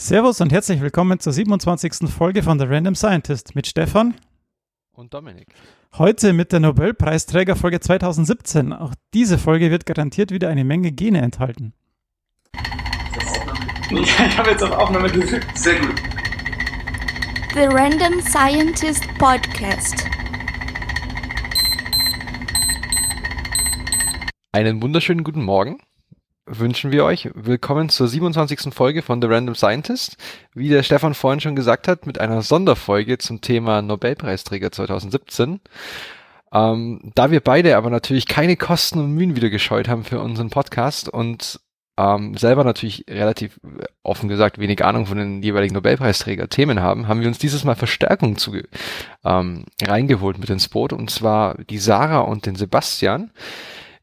Servus und herzlich willkommen zur 27. Folge von The Random Scientist mit Stefan und Dominik. Heute mit der Nobelpreisträgerfolge 2017. Auch diese Folge wird garantiert wieder eine Menge Gene enthalten. Ich habe jetzt auf Aufnahme gedrückt. Sehr gut. The Random Scientist Podcast. Einen wunderschönen guten Morgen wünschen wir euch. Willkommen zur 27. Folge von The Random Scientist. Wie der Stefan vorhin schon gesagt hat, mit einer Sonderfolge zum Thema Nobelpreisträger 2017. Ähm, da wir beide aber natürlich keine Kosten und Mühen wieder gescheut haben für unseren Podcast und ähm, selber natürlich relativ offen gesagt wenig Ahnung von den jeweiligen Nobelpreisträger Themen haben, haben wir uns dieses Mal Verstärkung zu, ähm, reingeholt mit ins Boot und zwar die Sarah und den Sebastian.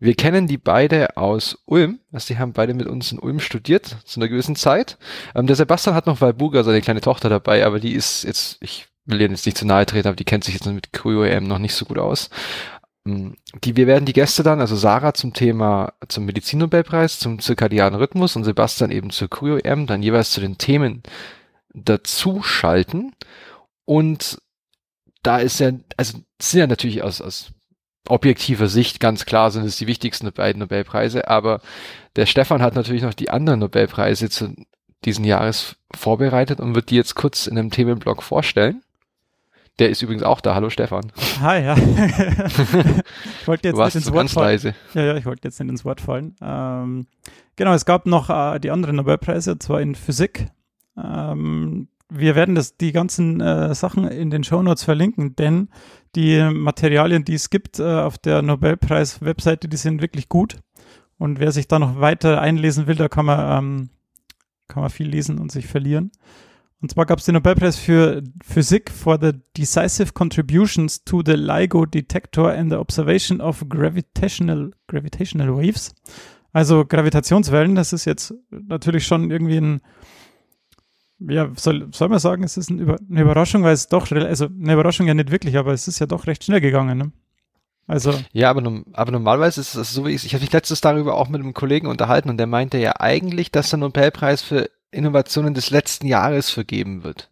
Wir kennen die beide aus Ulm. Also die haben beide mit uns in Ulm studiert, zu einer gewissen Zeit. Ähm, der Sebastian hat noch Walburga, seine kleine Tochter dabei, aber die ist jetzt, ich will ihr jetzt nicht zu nahe treten, aber die kennt sich jetzt mit Cryo-EM noch nicht so gut aus. Ähm, die, wir werden die Gäste dann, also Sarah zum Thema, zum Medizinnobelpreis, zum zirkadianen Rhythmus und Sebastian eben zur Cryo-EM, dann jeweils zu den Themen dazu schalten. Und da ist ja, also sind ja natürlich aus, aus objektiver Sicht ganz klar sind es die wichtigsten beiden Nobelpreise, aber der Stefan hat natürlich noch die anderen Nobelpreise zu diesen Jahres vorbereitet und wird die jetzt kurz in einem Themenblock vorstellen. Der ist übrigens auch da. Hallo Stefan. Hi, ja. ich wollte jetzt nicht ins Wort fallen. Ja, ja, ich wollte jetzt nicht ins Wort fallen. Ähm, genau, es gab noch äh, die anderen Nobelpreise, und zwar in Physik. Ähm, wir werden das, die ganzen äh, Sachen in den Shownotes verlinken, denn die Materialien, die es gibt äh, auf der Nobelpreis-Webseite, die sind wirklich gut. Und wer sich da noch weiter einlesen will, da kann man, ähm, kann man viel lesen und sich verlieren. Und zwar gab es den Nobelpreis für Physik for the decisive contributions to the LIGO detector and the observation of gravitational, gravitational waves. Also Gravitationswellen, das ist jetzt natürlich schon irgendwie ein ja, soll, soll man sagen, es ist ein Über eine Überraschung, weil es doch, also eine Überraschung ja nicht wirklich, aber es ist ja doch recht schnell gegangen. Ne? Also. Ja, aber, aber normalerweise ist es so, wie ich, ich habe mich letztes darüber auch mit einem Kollegen unterhalten und der meinte ja eigentlich, dass der Nobelpreis für Innovationen des letzten Jahres vergeben wird.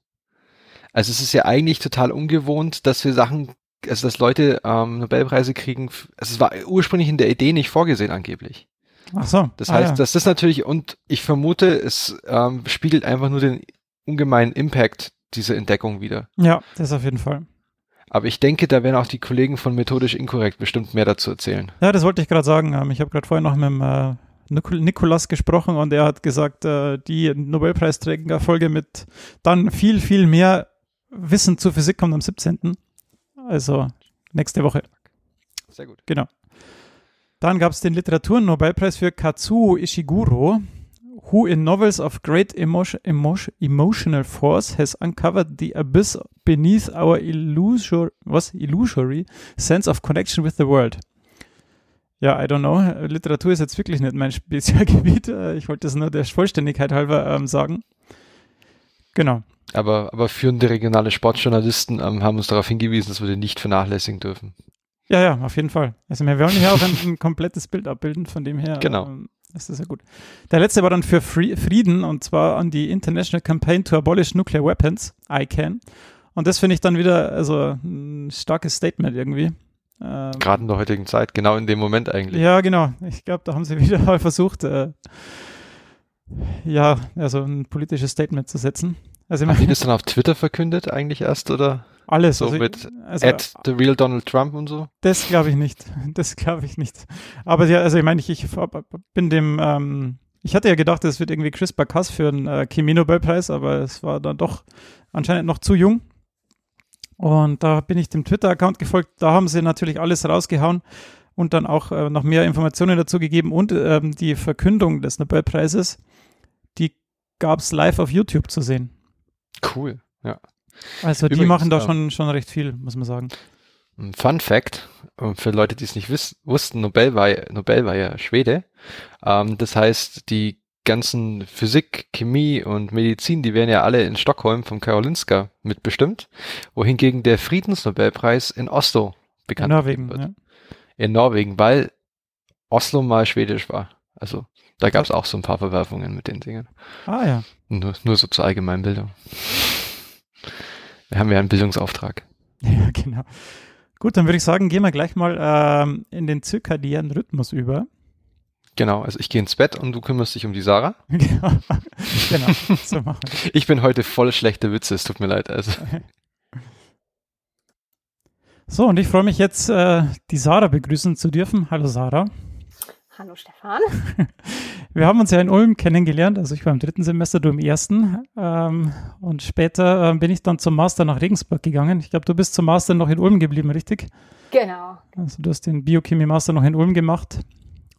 Also es ist ja eigentlich total ungewohnt, dass wir Sachen, also dass Leute ähm, Nobelpreise kriegen. Also es war ursprünglich in der Idee nicht vorgesehen angeblich. Ach so. Das ah, heißt, ja. das ist natürlich, und ich vermute, es ähm, spiegelt einfach nur den ungemeinen Impact dieser Entdeckung wieder. Ja, das auf jeden Fall. Aber ich denke, da werden auch die Kollegen von Methodisch Inkorrekt bestimmt mehr dazu erzählen. Ja, das wollte ich gerade sagen. Ähm, ich habe gerade vorhin noch mit dem äh, Nikolas gesprochen und er hat gesagt, äh, die Nobelpreisträgerfolge mit dann viel, viel mehr Wissen zur Physik kommt am 17. Also nächste Woche. Sehr gut. Genau. Dann gab es den Literaturnobelpreis für Katsuo Ishiguro, who in novels of great emotion, emotion, emotional force has uncovered the abyss beneath our illusor, was, illusory sense of connection with the world. Ja, I don't know. Literatur ist jetzt wirklich nicht mein Spezialgebiet. Ich wollte das nur der Vollständigkeit halber ähm, sagen. Genau. Aber, aber führende regionale Sportjournalisten ähm, haben uns darauf hingewiesen, dass wir den nicht vernachlässigen dürfen. Ja, ja, auf jeden Fall. Also wir wollen hier auch ein, ein komplettes Bild abbilden, von dem her genau. ähm, ist das ja gut. Der letzte war dann für Frieden und zwar an die International Campaign to Abolish Nuclear Weapons, ICANN. Und das finde ich dann wieder also ein starkes Statement irgendwie. Ähm, Gerade in der heutigen Zeit, genau in dem Moment eigentlich. Ja, genau. Ich glaube, da haben sie wieder mal versucht, äh, ja, also ein politisches Statement zu setzen. Also, haben die das dann auf Twitter verkündet eigentlich erst, oder? Alles. So also, mit also, at the real Donald Trump und so? Das glaube ich nicht. Das glaube ich nicht. Aber ja, also ich meine, ich, ich bin dem, ähm, ich hatte ja gedacht, es wird irgendwie CRISPR-Cas für einen äh, Chemie-Nobelpreis, aber es war dann doch anscheinend noch zu jung. Und da bin ich dem Twitter-Account gefolgt. Da haben sie natürlich alles rausgehauen und dann auch äh, noch mehr Informationen dazu gegeben. Und ähm, die Verkündung des Nobelpreises, die gab es live auf YouTube zu sehen. Cool, ja. Also die machen da schon, schon recht viel, muss man sagen. Fun Fact, für Leute, die es nicht wiss, wussten, Nobel war, Nobel war ja Schwede. Ähm, das heißt, die ganzen Physik, Chemie und Medizin, die werden ja alle in Stockholm vom Karolinska mitbestimmt, wohingegen der Friedensnobelpreis in Oslo bekannt in Norwegen, wird. Ja. In Norwegen, weil Oslo mal schwedisch war. Also da gab es auch so ein paar Verwerfungen mit den Dingen. Ah ja. Nur, nur so zur Allgemeinbildung. Wir haben ja einen Bildungsauftrag. Ja, genau. Gut, dann würde ich sagen, gehen wir gleich mal ähm, in den zirkadiänen Rhythmus über. Genau, also ich gehe ins Bett und du kümmerst dich um die Sarah. genau, genau, so machen wir. Ich bin heute voll schlechte Witze, es tut mir leid. Also. So, und ich freue mich jetzt, äh, die Sarah begrüßen zu dürfen. Hallo Sarah. Hallo Stefan. Wir haben uns ja in Ulm kennengelernt, also ich war im dritten Semester, du im ersten. Ähm, und später äh, bin ich dann zum Master nach Regensburg gegangen. Ich glaube, du bist zum Master noch in Ulm geblieben, richtig? Genau. Also du hast den Biochemie-Master noch in Ulm gemacht.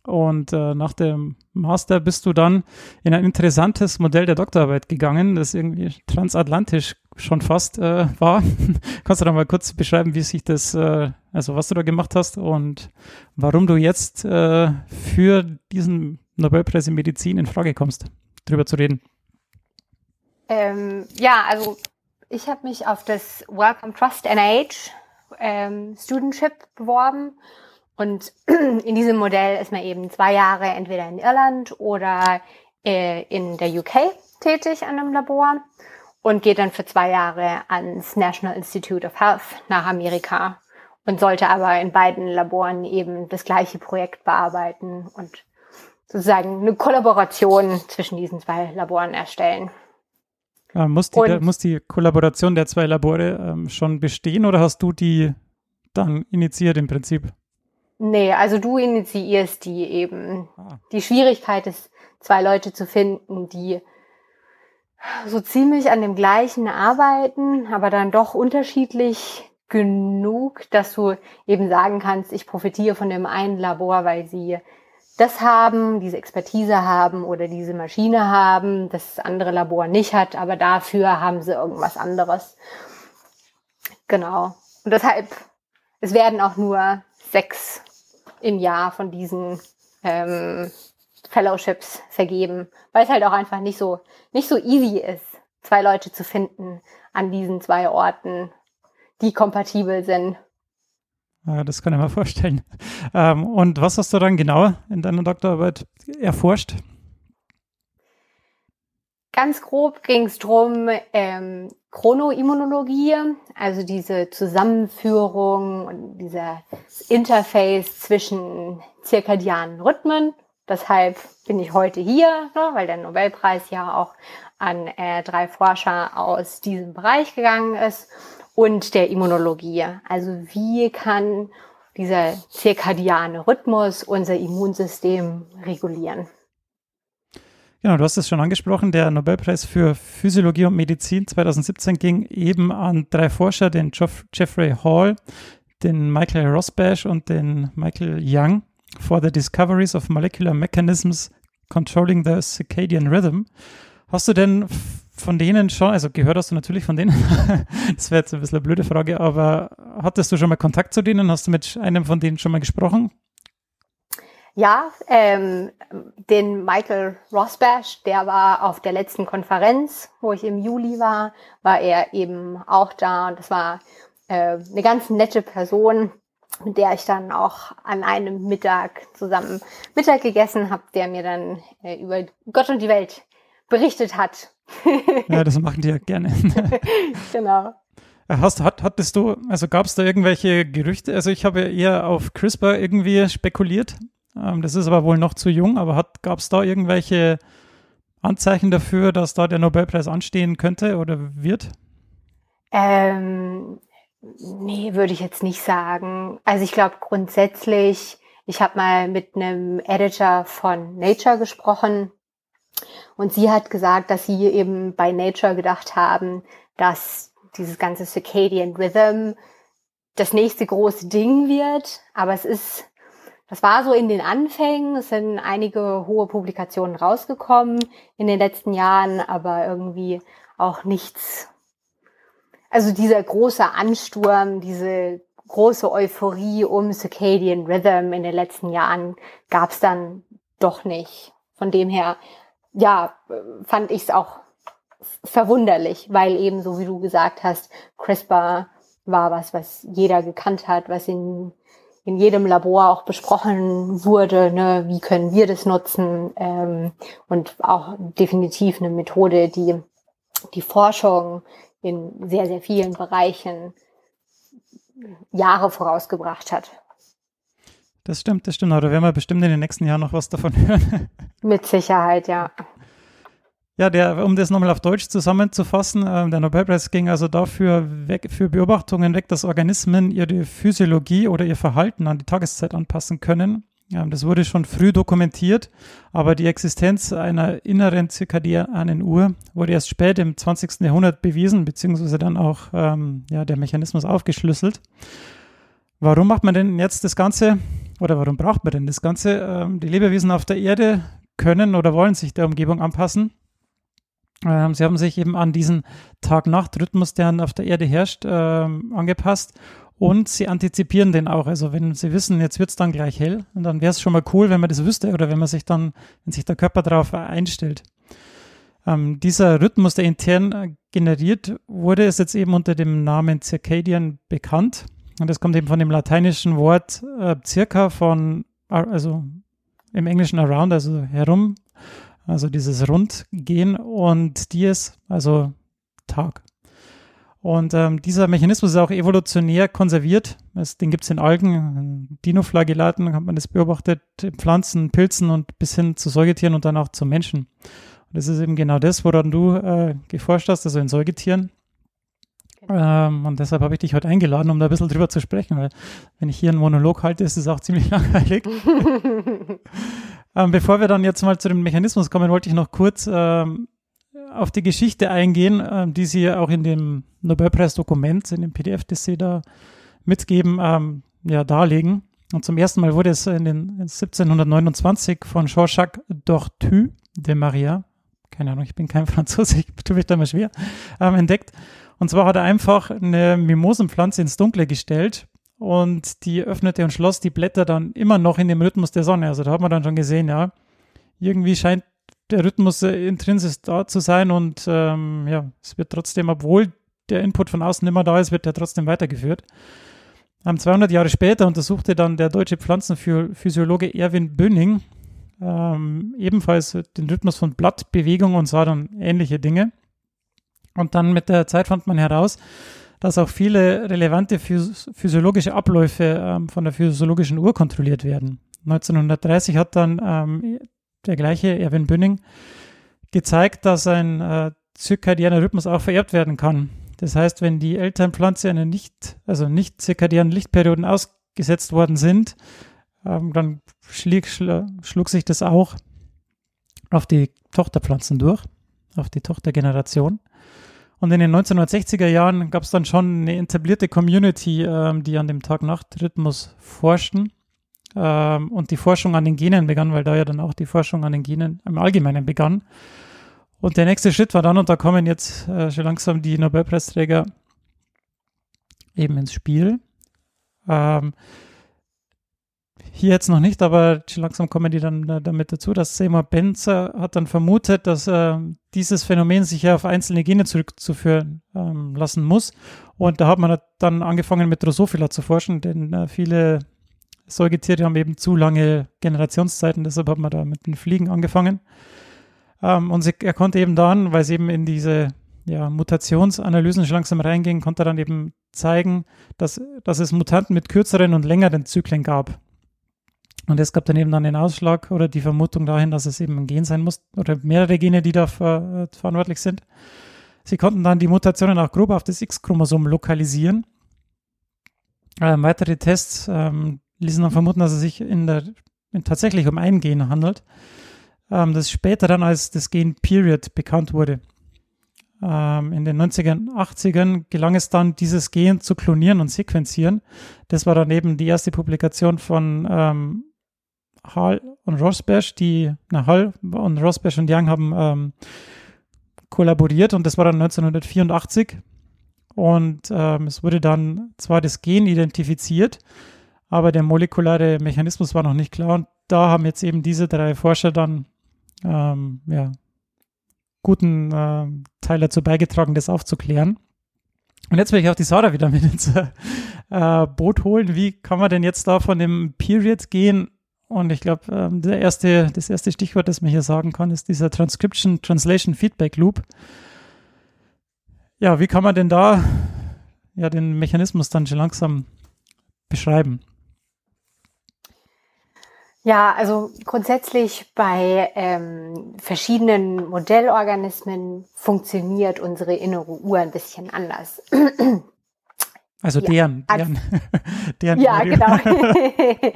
Und äh, nach dem Master bist du dann in ein interessantes Modell der Doktorarbeit gegangen, das irgendwie transatlantisch schon fast äh, war. Kannst du da mal kurz beschreiben, wie sich das, äh, also was du da gemacht hast und warum du jetzt äh, für diesen Nobelpreis in Medizin in Frage kommst, drüber zu reden? Ähm, ja, also ich habe mich auf das Welcome Trust NIH ähm, Studentship beworben und in diesem Modell ist man eben zwei Jahre entweder in Irland oder äh, in der UK tätig an einem Labor und geht dann für zwei Jahre ans National Institute of Health nach Amerika und sollte aber in beiden Laboren eben das gleiche Projekt bearbeiten und sozusagen eine Kollaboration zwischen diesen zwei Laboren erstellen. Ja, muss, die, und, muss die Kollaboration der zwei Labore ähm, schon bestehen oder hast du die dann initiiert im Prinzip? Nee, also du initiierst die eben. Ah. Die Schwierigkeit ist, zwei Leute zu finden, die so ziemlich an dem gleichen arbeiten, aber dann doch unterschiedlich genug, dass du eben sagen kannst, ich profitiere von dem einen Labor, weil sie das haben, diese Expertise haben oder diese Maschine haben, das andere Labor nicht hat, aber dafür haben sie irgendwas anderes. Genau. Und deshalb, es werden auch nur sechs im Jahr von diesen ähm, Fellowships vergeben, weil es halt auch einfach nicht so, nicht so easy ist, zwei Leute zu finden an diesen zwei Orten, die kompatibel sind. Ja, das kann ich mir vorstellen. Ähm, und was hast du dann genau in deiner Doktorarbeit erforscht? Ganz grob ging es darum, ähm, Chronoimmunologie, also diese Zusammenführung und dieser Interface zwischen zirkadianen Rhythmen. Deshalb bin ich heute hier, ne, weil der Nobelpreis ja auch an äh, drei Forscher aus diesem Bereich gegangen ist und der Immunologie. Also wie kann dieser zirkadiane Rhythmus unser Immunsystem regulieren? Genau, du hast es schon angesprochen. Der Nobelpreis für Physiologie und Medizin 2017 ging eben an drei Forscher, den Geoff Jeffrey Hall, den Michael Rosbash und den Michael Young for the Discoveries of Molecular Mechanisms Controlling the Circadian Rhythm. Hast du denn von denen schon, also gehört hast du natürlich von denen, das wäre jetzt ein bisschen eine blöde Frage, aber hattest du schon mal Kontakt zu denen? Hast du mit einem von denen schon mal gesprochen? Ja, ähm, den Michael Rosbash, der war auf der letzten Konferenz, wo ich im Juli war, war er eben auch da das war äh, eine ganz nette Person, mit der ich dann auch an einem Mittag zusammen Mittag gegessen habe, der mir dann äh, über Gott und die Welt berichtet hat. ja, das machen die ja gerne. genau. Hast, hat, hattest du, also gab es da irgendwelche Gerüchte? Also ich habe eher auf CRISPR irgendwie spekuliert, ähm, das ist aber wohl noch zu jung, aber gab es da irgendwelche Anzeichen dafür, dass da der Nobelpreis anstehen könnte oder wird? Ähm, nee, würde ich jetzt nicht sagen. Also ich glaube grundsätzlich, ich habe mal mit einem Editor von Nature gesprochen und sie hat gesagt, dass sie eben bei Nature gedacht haben, dass dieses ganze Circadian Rhythm das nächste große Ding wird. Aber es ist das war so in den Anfängen. Es sind einige hohe Publikationen rausgekommen in den letzten Jahren, aber irgendwie auch nichts. Also dieser große Ansturm, diese große Euphorie um Circadian Rhythm in den letzten Jahren gab es dann doch nicht. Von dem her, ja, fand ich es auch verwunderlich, weil eben, so wie du gesagt hast, CRISPR war was, was jeder gekannt hat, was in in jedem Labor auch besprochen wurde, ne, wie können wir das nutzen ähm, und auch definitiv eine Methode, die die Forschung in sehr, sehr vielen Bereichen Jahre vorausgebracht hat. Das stimmt, das stimmt. Da werden wir bestimmt in den nächsten Jahren noch was davon hören. Mit Sicherheit, ja. Ja, der, um das nochmal auf Deutsch zusammenzufassen, äh, der Nobelpreis ging also dafür weg, für Beobachtungen weg, dass Organismen ihre Physiologie oder ihr Verhalten an die Tageszeit anpassen können. Ja, das wurde schon früh dokumentiert, aber die Existenz einer inneren zirkadianen Uhr wurde erst spät im 20. Jahrhundert bewiesen, beziehungsweise dann auch ähm, ja, der Mechanismus aufgeschlüsselt. Warum macht man denn jetzt das Ganze oder warum braucht man denn das Ganze? Ähm, die Lebewesen auf der Erde können oder wollen sich der Umgebung anpassen. Ähm, sie haben sich eben an diesen Tag-Nacht-Rhythmus, der auf der Erde herrscht, ähm, angepasst und sie antizipieren den auch. Also wenn sie wissen, jetzt wird es dann gleich hell, und dann wäre es schon mal cool, wenn man das wüsste oder wenn man sich dann, wenn sich der Körper darauf einstellt. Ähm, dieser Rhythmus, der intern äh, generiert wurde, ist jetzt eben unter dem Namen Circadian bekannt. Und das kommt eben von dem lateinischen Wort äh, circa von, also im Englischen around, also herum, also dieses Rundgehen und dies, also Tag. Und ähm, dieser Mechanismus ist auch evolutionär konserviert. Es, den gibt es in Algen, Dinoflagellaten, hat man das beobachtet, in Pflanzen, Pilzen und bis hin zu Säugetieren und dann auch zu Menschen. Und das ist eben genau das, woran du äh, geforscht hast, also in Säugetieren. Ähm, und deshalb habe ich dich heute eingeladen, um da ein bisschen drüber zu sprechen, weil wenn ich hier einen Monolog halte, ist es auch ziemlich langweilig. ähm, bevor wir dann jetzt mal zu dem Mechanismus kommen, wollte ich noch kurz ähm, auf die Geschichte eingehen, äh, die Sie auch in dem Nobelpreisdokument, in dem PDF, das Sie da mitgeben, ähm, ja, darlegen. Und zum ersten Mal wurde es in den 1729 von Jean-Jacques Dortu de Maria, keine Ahnung, ich bin kein Franzose, ich tue mich da mal schwer, ähm, entdeckt. Und zwar hat er einfach eine Mimosenpflanze ins Dunkle gestellt und die öffnete und schloss die Blätter dann immer noch in dem Rhythmus der Sonne. Also da hat man dann schon gesehen, ja, irgendwie scheint der Rhythmus äh, intrinsisch da zu sein und ähm, ja, es wird trotzdem, obwohl der Input von außen immer da ist, wird der trotzdem weitergeführt. Um, 200 Jahre später untersuchte dann der deutsche Pflanzenphysiologe Erwin Böning ähm, ebenfalls den Rhythmus von Blattbewegung und sah dann ähnliche Dinge. Und dann mit der Zeit fand man heraus, dass auch viele relevante phys physiologische Abläufe ähm, von der physiologischen Uhr kontrolliert werden. 1930 hat dann ähm, der gleiche Erwin Bünning gezeigt, dass ein äh, zirkadianer Rhythmus auch vererbt werden kann. Das heißt, wenn die Elternpflanze eine nicht, also nicht zirkadianen Lichtperioden ausgesetzt worden sind, ähm, dann schlieg, schl schlug sich das auch auf die Tochterpflanzen durch, auf die Tochtergeneration. Und in den 1960er Jahren gab es dann schon eine etablierte Community, ähm, die an dem Tag-Nacht-Rhythmus forschten. Ähm, und die Forschung an den Genen begann, weil da ja dann auch die Forschung an den Genen im Allgemeinen begann. Und der nächste Schritt war dann, und da kommen jetzt äh, schon langsam die Nobelpreisträger eben ins Spiel. Ähm, hier jetzt noch nicht, aber schon langsam kommen die dann da, damit dazu, dass Seymour Benzer hat dann vermutet, dass äh, dieses Phänomen sich ja auf einzelne Gene zurückzuführen ähm, lassen muss. Und da hat man dann angefangen mit Drosophila zu forschen, denn äh, viele Säugetiere haben eben zu lange Generationszeiten, deshalb hat man da mit den Fliegen angefangen. Ähm, und sie, er konnte eben dann, weil es eben in diese ja, Mutationsanalysen schon langsam reinging, konnte er dann eben zeigen, dass, dass es Mutanten mit kürzeren und längeren Zyklen gab. Und es gab dann eben dann den Ausschlag oder die Vermutung dahin, dass es eben ein Gen sein muss oder mehrere Gene, die da ver verantwortlich sind. Sie konnten dann die Mutationen auch grob auf das X-Chromosom lokalisieren. Ähm, weitere Tests ähm, ließen dann vermuten, dass es sich in der, in tatsächlich um ein Gen handelt ähm, das später dann als das Gen Period bekannt wurde. Ähm, in den 90er 80ern gelang es dann, dieses Gen zu klonieren und sequenzieren. Das war dann eben die erste Publikation von ähm, Hall und Rosberg, die, na, Hall und Rosberg und Young haben ähm, kollaboriert und das war dann 1984. Und ähm, es wurde dann zwar das Gen identifiziert, aber der molekulare Mechanismus war noch nicht klar. Und da haben jetzt eben diese drei Forscher dann ähm, ja, guten äh, Teil dazu beigetragen, das aufzuklären. Und jetzt will ich auch die Sarah wieder mit ins äh, Boot holen. Wie kann man denn jetzt da von dem Period gehen? Und ich glaube, ähm, erste, das erste Stichwort, das man hier sagen kann, ist dieser Transcription Translation Feedback Loop. Ja, wie kann man denn da ja den Mechanismus dann schon langsam beschreiben? Ja, also grundsätzlich bei ähm, verschiedenen Modellorganismen funktioniert unsere innere Uhr ein bisschen anders. Also Ja, deren, an- deren, deren Ja, Audio. genau.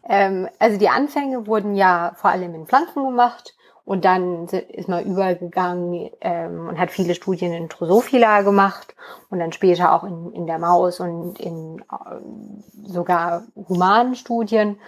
ähm, also die Anfänge wurden ja vor allem in Pflanzen gemacht und dann ist man übergegangen ähm, und hat viele Studien in Drosophila gemacht und dann später auch in, in der Maus und in ähm, sogar humanen Studien.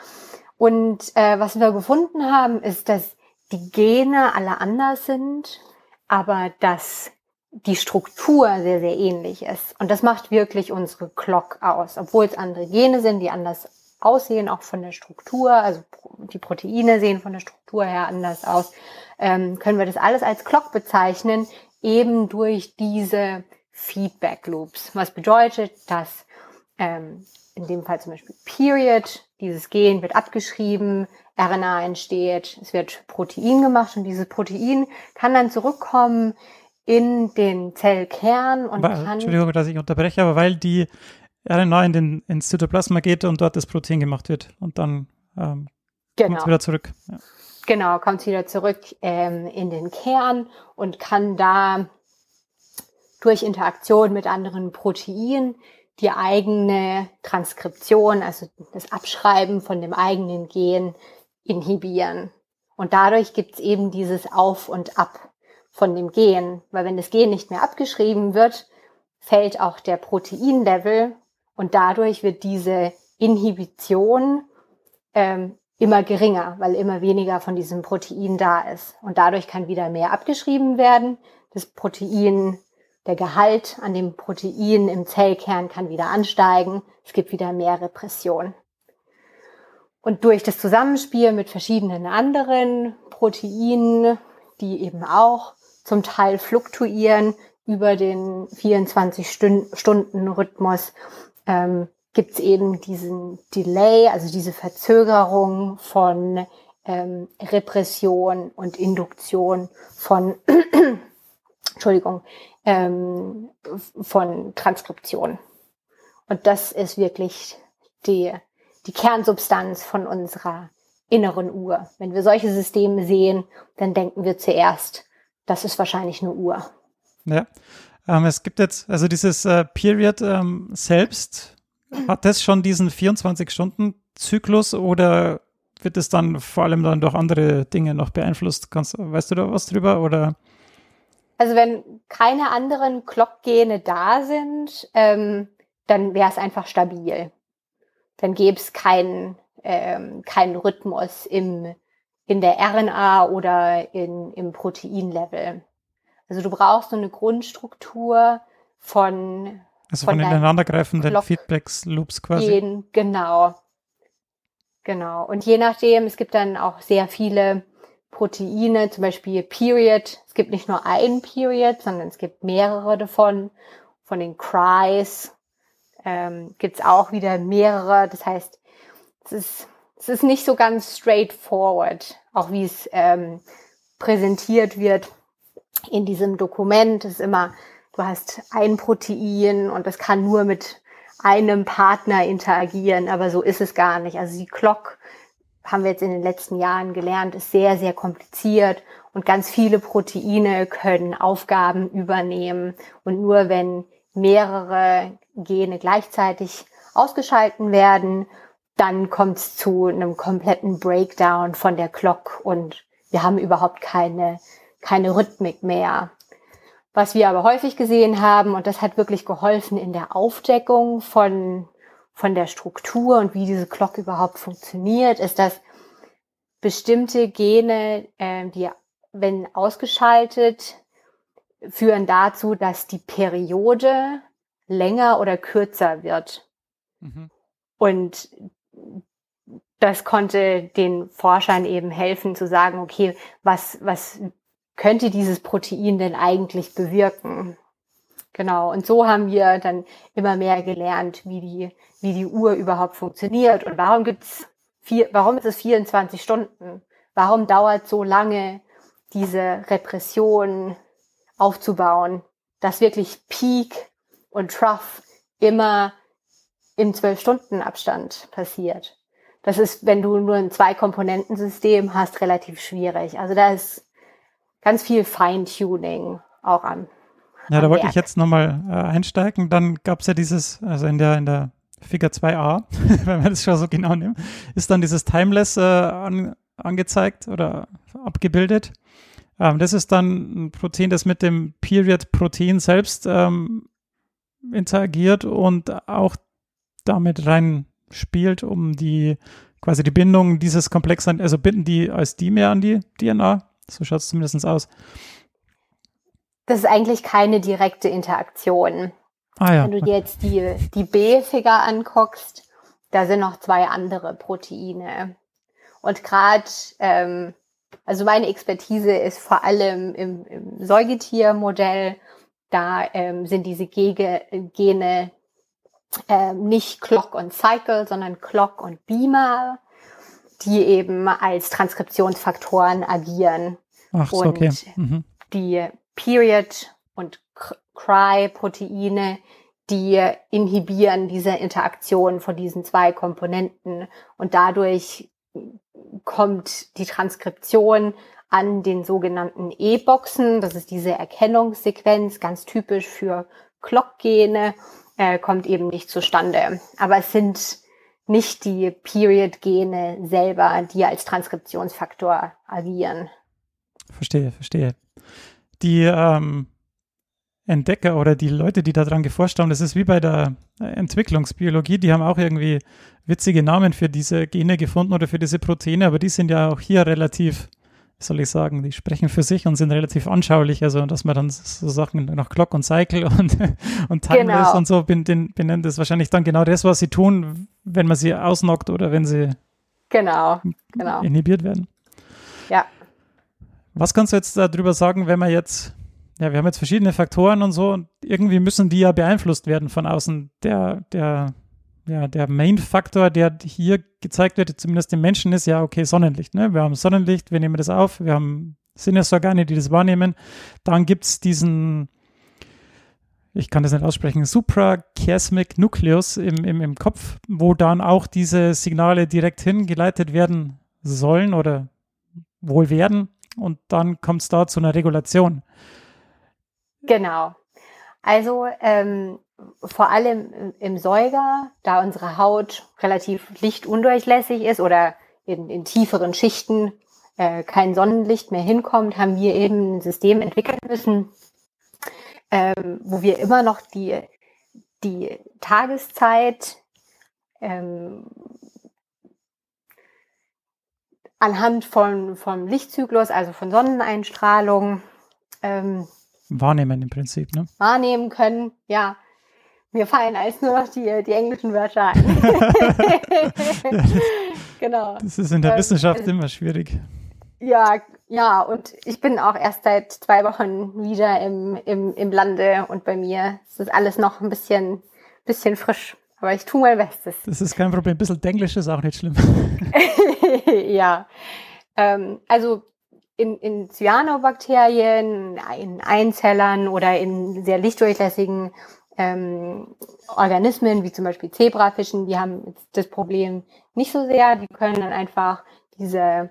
Und äh, was wir gefunden haben, ist, dass die Gene alle anders sind, aber dass die Struktur sehr, sehr ähnlich ist. Und das macht wirklich unsere Clock aus. Obwohl es andere Gene sind, die anders aussehen, auch von der Struktur, also die Proteine sehen von der Struktur her anders aus, ähm, können wir das alles als Clock bezeichnen, eben durch diese Feedback Loops. Was bedeutet, dass ähm, in dem Fall zum Beispiel Period, dieses Gen wird abgeschrieben, RNA entsteht, es wird Protein gemacht und dieses Protein kann dann zurückkommen in den Zellkern und Aber, kann Entschuldigung, dass ich unterbreche, aber weil die RNA in den, ins Zytoplasma geht und dort das Protein gemacht wird und dann ähm, kommt genau, es wieder zurück. Ja. genau kommt wieder zurück ähm, in den Kern und kann da durch Interaktion mit anderen Proteinen die eigene Transkription, also das Abschreiben von dem eigenen Gen inhibieren. Und dadurch gibt es eben dieses Auf und Ab von dem Gen. Weil wenn das Gen nicht mehr abgeschrieben wird, fällt auch der Proteinlevel und dadurch wird diese Inhibition ähm, immer geringer, weil immer weniger von diesem Protein da ist. Und dadurch kann wieder mehr abgeschrieben werden. Das Protein, der Gehalt an dem Protein im Zellkern kann wieder ansteigen. Es gibt wieder mehr Repression. Und durch das Zusammenspiel mit verschiedenen anderen Proteinen, die eben auch zum Teil fluktuieren über den 24-Stunden-Rhythmus, ähm, gibt es eben diesen Delay, also diese Verzögerung von ähm, Repression und Induktion von, Entschuldigung, ähm, von Transkription. Und das ist wirklich die, die Kernsubstanz von unserer inneren Uhr. Wenn wir solche Systeme sehen, dann denken wir zuerst, das ist wahrscheinlich eine Uhr. Ja. Ähm, es gibt jetzt, also dieses äh, Period ähm, selbst, hat das schon diesen 24-Stunden-Zyklus oder wird es dann vor allem dann durch andere Dinge noch beeinflusst? Kannst, weißt du da was drüber? Oder? Also wenn keine anderen Clock-Gene da sind, ähm, dann wäre es einfach stabil. Dann gäbe es keinen ähm, keinen Rhythmus im, in der RNA oder in, im Proteinlevel. Also du brauchst so eine Grundstruktur von Also Von von, ineinandergreifenden Clock Feedbacks-Loops quasi. Gen, genau. Genau. Und je nachdem, es gibt dann auch sehr viele Proteine, zum Beispiel Period. Es gibt nicht nur ein Period, sondern es gibt mehrere davon. Von den Cries ähm, gibt es auch wieder mehrere. Das heißt, es ist, es ist nicht so ganz straightforward, auch wie es ähm, präsentiert wird in diesem Dokument. Es ist immer, du hast ein Protein und das kann nur mit einem Partner interagieren, aber so ist es gar nicht. Also die Clock haben wir jetzt in den letzten Jahren gelernt, ist sehr, sehr kompliziert und ganz viele Proteine können Aufgaben übernehmen und nur wenn mehrere Gene gleichzeitig ausgeschalten werden, dann kommt es zu einem kompletten Breakdown von der Clock und wir haben überhaupt keine, keine Rhythmik mehr. Was wir aber häufig gesehen haben, und das hat wirklich geholfen in der Aufdeckung von, von der Struktur und wie diese Clock überhaupt funktioniert, ist, dass bestimmte Gene, äh, die, wenn ausgeschaltet, führen dazu, dass die Periode länger oder kürzer wird. Mhm. Und das konnte den Forschern eben helfen zu sagen, okay, was, was könnte dieses Protein denn eigentlich bewirken? Genau. Und so haben wir dann immer mehr gelernt, wie die, wie die Uhr überhaupt funktioniert und warum gibt's vier, warum ist es 24 Stunden? Warum dauert so lange diese Repression aufzubauen, dass wirklich Peak und Trough immer im zwölf Stunden Abstand passiert? Das ist, wenn du nur ein Zwei-Komponenten-System hast, relativ schwierig. Also da ist ganz viel Feintuning auch an. Ja, da wollte ich jetzt nochmal äh, einsteigen. Dann gab es ja dieses, also in der, in der Figur 2a, wenn wir das schon so genau nehmen, ist dann dieses Timeless äh, an, angezeigt oder abgebildet. Ähm, das ist dann ein Protein, das mit dem Period-Protein selbst ähm, interagiert und auch damit rein spielt, um die quasi die Bindung dieses Komplex, also binden die als Dimer an die DNA. So schaut es zumindest aus. Das ist eigentlich keine direkte Interaktion. Ah, ja. Wenn du dir jetzt die, die B-Figur anguckst, da sind noch zwei andere Proteine. Und gerade, ähm, also meine Expertise ist vor allem im, im Säugetiermodell. Da ähm, sind diese Gege, Gene ähm, nicht Clock und Cycle, sondern Clock und Beamer, die eben als Transkriptionsfaktoren agieren. Ach, und okay. Mhm. die Period und Cry-Proteine, die inhibieren diese Interaktion von diesen zwei Komponenten und dadurch kommt die Transkription an den sogenannten E-Boxen. Das ist diese Erkennungssequenz, ganz typisch für Clock-Gene, äh, kommt eben nicht zustande. Aber es sind nicht die Period-Gene selber, die als Transkriptionsfaktor agieren. Verstehe, verstehe. Die ähm, Entdecker oder die Leute, die daran geforscht haben, das ist wie bei der Entwicklungsbiologie, die haben auch irgendwie witzige Namen für diese Gene gefunden oder für diese Proteine, aber die sind ja auch hier relativ, wie soll ich sagen, die sprechen für sich und sind relativ anschaulich, also dass man dann so Sachen nach Clock und Cycle und, und Timeless genau. und so benennt, ist wahrscheinlich dann genau das, was sie tun, wenn man sie ausnockt oder wenn sie genau, genau. inhibiert werden. Ja. Was kannst du jetzt darüber sagen, wenn man jetzt ja, wir haben jetzt verschiedene Faktoren und so und irgendwie müssen die ja beeinflusst werden von außen. Der, der, ja, der Main-Faktor, der hier gezeigt wird, zumindest dem Menschen, ist ja, okay, Sonnenlicht. Ne? Wir haben Sonnenlicht, wir nehmen das auf, wir haben Sinnesorgane, die das wahrnehmen. Dann gibt es diesen, ich kann das nicht aussprechen, Suprachiasmic Nucleus im, im, im Kopf, wo dann auch diese Signale direkt hingeleitet werden sollen oder wohl werden. Und dann kommt es da zu einer Regulation. Genau. Also ähm, vor allem im Säuger, da unsere Haut relativ lichtundurchlässig ist oder in, in tieferen Schichten äh, kein Sonnenlicht mehr hinkommt, haben wir eben ein System entwickeln müssen, ähm, wo wir immer noch die, die Tageszeit ähm, anhand von, vom Lichtzyklus, also von Sonneneinstrahlung, ähm, Wahrnehmen im Prinzip, ne? Wahrnehmen können, ja. Mir fallen als nur noch die, die englischen Wörter ein. genau. Das ist in der ähm, Wissenschaft immer schwierig. Ja, ja, und ich bin auch erst seit zwei Wochen wieder im, im, im Lande und bei mir ist das alles noch ein bisschen, bisschen frisch. Aber ich tue mein Bestes. Das ist kein Problem. Ein bisschen Denglisch ist auch nicht schlimm. ja. Ähm, also in, in Cyanobakterien, in Einzellern oder in sehr lichtdurchlässigen ähm, Organismen, wie zum Beispiel Zebrafischen, die haben das Problem nicht so sehr. Die können dann einfach diese,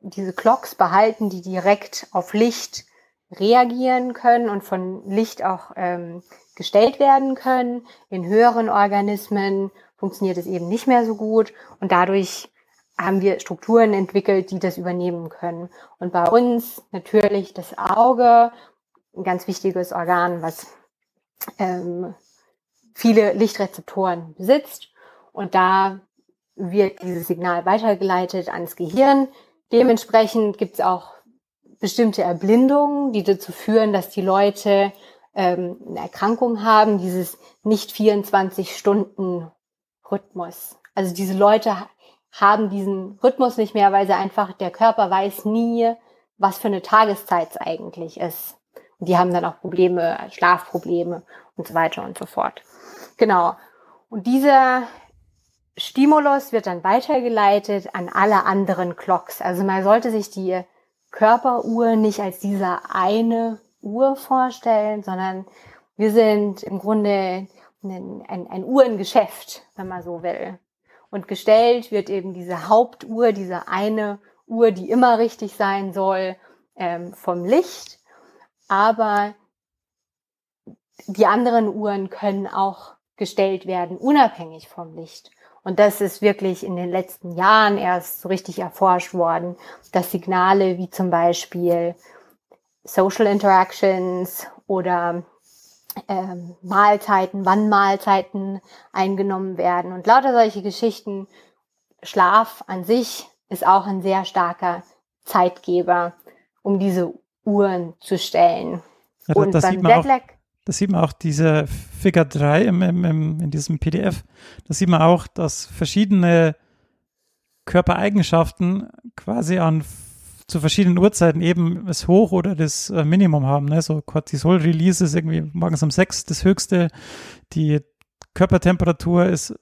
diese Clocks behalten, die direkt auf Licht reagieren können und von Licht auch ähm, gestellt werden können. In höheren Organismen funktioniert es eben nicht mehr so gut und dadurch haben wir Strukturen entwickelt, die das übernehmen können. Und bei uns natürlich das Auge, ein ganz wichtiges Organ, was ähm, viele Lichtrezeptoren besitzt. Und da wird dieses Signal weitergeleitet ans Gehirn. Dementsprechend gibt es auch bestimmte Erblindungen, die dazu führen, dass die Leute ähm, eine Erkrankung haben, dieses nicht 24 Stunden Rhythmus. Also diese Leute haben diesen Rhythmus nicht mehr, weil sie einfach, der Körper weiß nie, was für eine Tageszeit es eigentlich ist. Und die haben dann auch Probleme, Schlafprobleme und so weiter und so fort. Genau. Und dieser Stimulus wird dann weitergeleitet an alle anderen Clocks. Also man sollte sich die Körperuhr nicht als diese eine Uhr vorstellen, sondern wir sind im Grunde ein, ein, ein Uhrengeschäft, wenn man so will. Und gestellt wird eben diese Hauptuhr, diese eine Uhr, die immer richtig sein soll, ähm, vom Licht. Aber die anderen Uhren können auch gestellt werden, unabhängig vom Licht. Und das ist wirklich in den letzten Jahren erst so richtig erforscht worden, dass Signale wie zum Beispiel Social Interactions oder ähm, Mahlzeiten, wann Mahlzeiten eingenommen werden und lauter solche Geschichten. Schlaf an sich ist auch ein sehr starker Zeitgeber, um diese Uhren zu stellen. Ja, und das, beim sieht man auch, Jetlag, das sieht man auch, diese Figure 3 im, im, im, in diesem PDF, da sieht man auch, dass verschiedene Körpereigenschaften quasi an zu verschiedenen Uhrzeiten eben das Hoch- oder das äh, Minimum haben. Ne? So Cortisol-Release ist irgendwie morgens um sechs das höchste. Die Körpertemperatur ist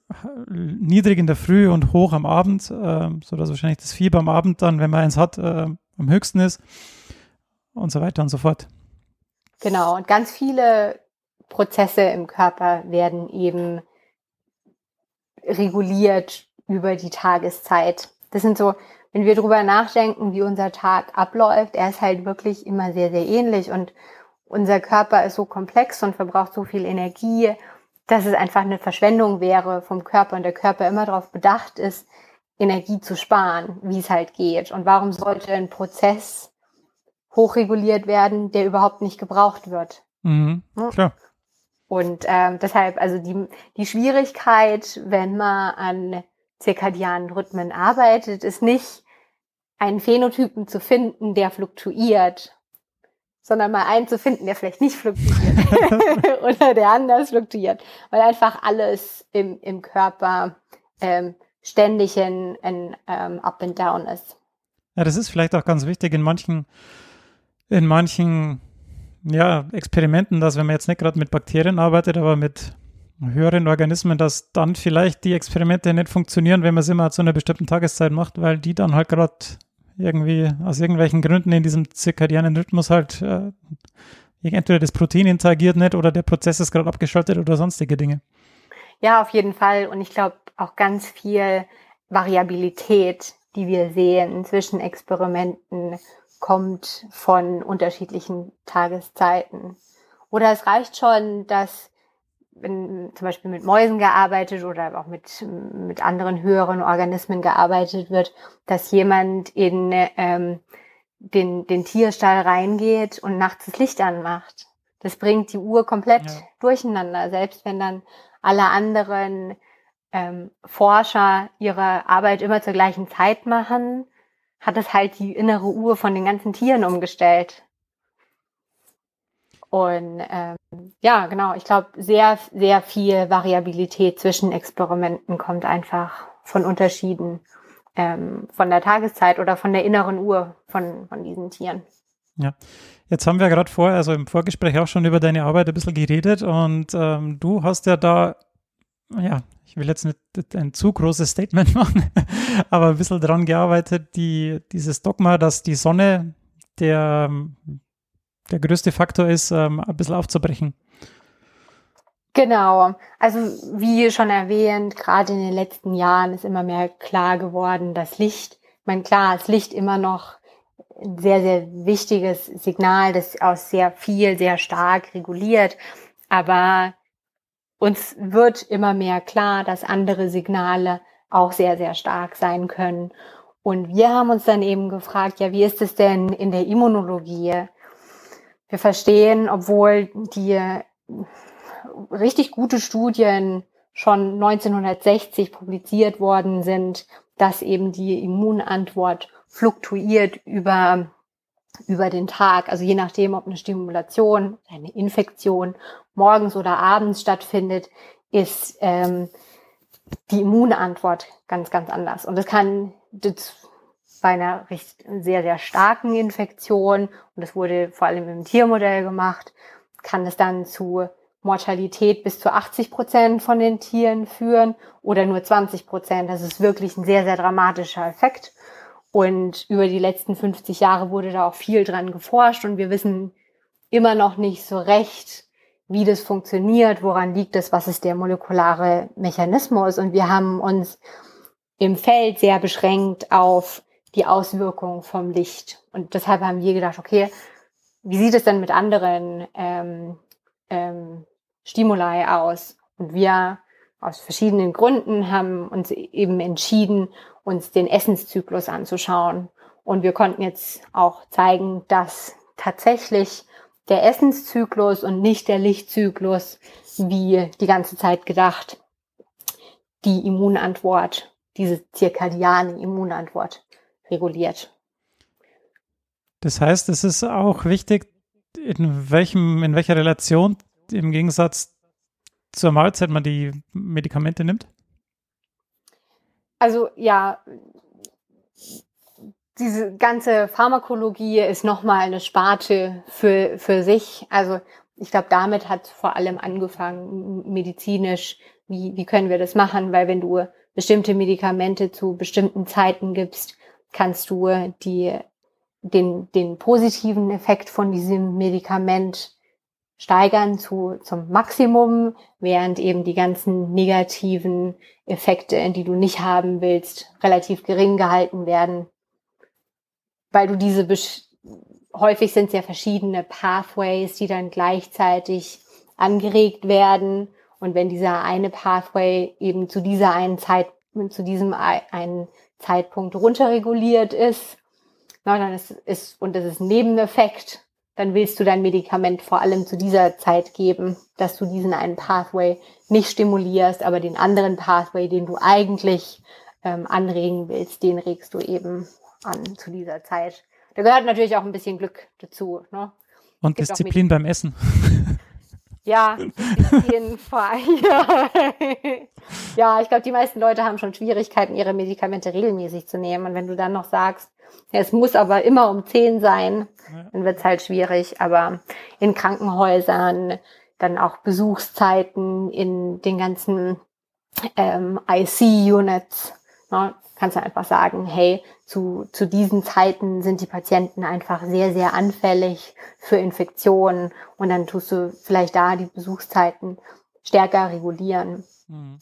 niedrig in der Früh und hoch am Abend, äh, sodass wahrscheinlich das Fieber am Abend dann, wenn man eins hat, äh, am höchsten ist und so weiter und so fort. Genau, und ganz viele Prozesse im Körper werden eben reguliert über die Tageszeit. Das sind so, wenn wir drüber nachdenken, wie unser Tag abläuft, er ist halt wirklich immer sehr, sehr ähnlich und unser Körper ist so komplex und verbraucht so viel Energie, dass es einfach eine Verschwendung wäre vom Körper und der Körper immer darauf bedacht ist, Energie zu sparen, wie es halt geht. Und warum sollte ein Prozess hochreguliert werden, der überhaupt nicht gebraucht wird? Mhm, klar. Und ähm, deshalb, also die, die Schwierigkeit, wenn man an zirkadianen Rhythmen arbeitet, ist nicht einen Phänotypen zu finden, der fluktuiert, sondern mal einen zu finden, der vielleicht nicht fluktuiert oder der anders fluktuiert, weil einfach alles im, im Körper ähm, ständig in, in ähm, Up and Down ist. Ja, das ist vielleicht auch ganz wichtig in manchen, in manchen ja, Experimenten, dass wenn man jetzt nicht gerade mit Bakterien arbeitet, aber mit höheren Organismen, dass dann vielleicht die Experimente nicht funktionieren, wenn man es immer zu einer bestimmten Tageszeit macht, weil die dann halt gerade irgendwie aus irgendwelchen Gründen in diesem zirkadianen Rhythmus halt äh, entweder das Protein interagiert nicht oder der Prozess ist gerade abgeschaltet oder sonstige Dinge. Ja, auf jeden Fall. Und ich glaube auch ganz viel Variabilität, die wir sehen zwischen Experimenten, kommt von unterschiedlichen Tageszeiten. Oder es reicht schon, dass wenn zum Beispiel mit Mäusen gearbeitet oder auch mit, mit anderen höheren Organismen gearbeitet wird, dass jemand in ähm, den, den Tierstall reingeht und nachts das Licht anmacht. Das bringt die Uhr komplett Ja. durcheinander, selbst wenn dann alle anderen ähm, Forscher ihre Arbeit immer zur gleichen Zeit machen, hat es halt die innere Uhr von den ganzen Tieren umgestellt. Und ähm, ja, genau, ich glaube, sehr, sehr viel Variabilität zwischen Experimenten kommt einfach von Unterschieden ähm, von der Tageszeit oder von der inneren Uhr von, von diesen Tieren. Jetzt haben wir gerade vor, also im Vorgespräch auch schon über deine Arbeit ein bisschen geredet und ähm, du hast ja da, ja, ich will jetzt nicht ein zu großes Statement machen, aber ein bisschen daran gearbeitet, die, dieses Dogma, dass die Sonne der, der größte Faktor ist, ähm, ein bisschen aufzubrechen. Genau. Also wie schon erwähnt, gerade in den letzten Jahren ist immer mehr klar geworden, dass Licht, ich meine, klar, ist Licht immer noch ein sehr, sehr wichtiges Signal, das aus sehr viel, sehr stark reguliert. Aber uns wird immer mehr klar, dass andere Signale auch sehr, sehr stark sein können. Und wir haben uns dann eben gefragt, ja, wie ist es denn in der Immunologie? Wir verstehen, obwohl die richtig gute Studien schon 1960 publiziert worden sind, dass eben die Immunantwort fluktuiert über, über den Tag. Also je nachdem, ob eine Stimulation, eine Infektion morgens oder abends stattfindet, ist ähm, die Immunantwort ganz, ganz anders. Und das kann, das bei einer recht, sehr, sehr starken Infektion, und das wurde vor allem im Tiermodell gemacht, kann es dann zu Mortalität bis zu 80 Prozent von den Tieren führen oder nur 20 Prozent. Das ist wirklich ein sehr, sehr dramatischer Effekt. Und über die letzten 50 Jahre wurde da auch viel dran geforscht und wir wissen immer noch nicht so recht, wie das funktioniert, woran liegt es, was ist der molekulare Mechanismus. Und wir haben uns im Feld sehr beschränkt auf die Auswirkungen vom Licht. Und deshalb haben wir gedacht, okay, wie sieht es denn mit anderen ähm, ähm, Stimuli aus? Und wir aus verschiedenen Gründen haben uns eben entschieden, uns den Essenszyklus anzuschauen. Und wir konnten jetzt auch zeigen, dass tatsächlich der Essenszyklus und nicht der Lichtzyklus, wie die ganze Zeit gedacht, die Immunantwort, diese zirkadiane Immunantwort reguliert. Das heißt, es ist auch wichtig, in welchem, in welcher Relation im Gegensatz zur Mahlzeit man die Medikamente nimmt? Also ja, diese ganze Pharmakologie ist nochmal eine Sparte für, für sich. Also ich glaube, damit hat vor allem angefangen, medizinisch, wie, wie können wir das machen? Weil wenn du bestimmte Medikamente zu bestimmten Zeiten gibst, kannst du die, den, den positiven Effekt von diesem Medikament steigern zu, zum Maximum, während eben die ganzen negativen Effekte, die du nicht haben willst, relativ gering gehalten werden weil du diese, häufig sind es ja verschiedene Pathways, die dann gleichzeitig angeregt werden. Und wenn dieser eine Pathway eben zu dieser einen Zeit, zu diesem einen Zeitpunkt runterreguliert ist, na, dann ist, ist, und das ist ein Nebeneffekt, dann willst du dein Medikament vor allem zu dieser Zeit geben, dass du diesen einen Pathway nicht stimulierst, aber den anderen Pathway, den du eigentlich ähm, anregen willst, den regst du eben an zu dieser Zeit. Da gehört natürlich auch ein bisschen Glück dazu. Ne? Und Disziplin beim Essen. Ja, Disziplin vor ja. ja, ich glaube, die meisten Leute haben schon Schwierigkeiten, ihre Medikamente regelmäßig zu nehmen. Und wenn du dann noch sagst, ja, es muss aber immer um zehn sein, dann wird es halt schwierig. Aber in Krankenhäusern, dann auch Besuchszeiten in den ganzen ähm, IC-Units, ne, kannst du einfach sagen, hey, zu, zu diesen Zeiten sind die Patienten einfach sehr, sehr anfällig für Infektionen und dann tust du vielleicht da die Besuchszeiten stärker regulieren. Mhm.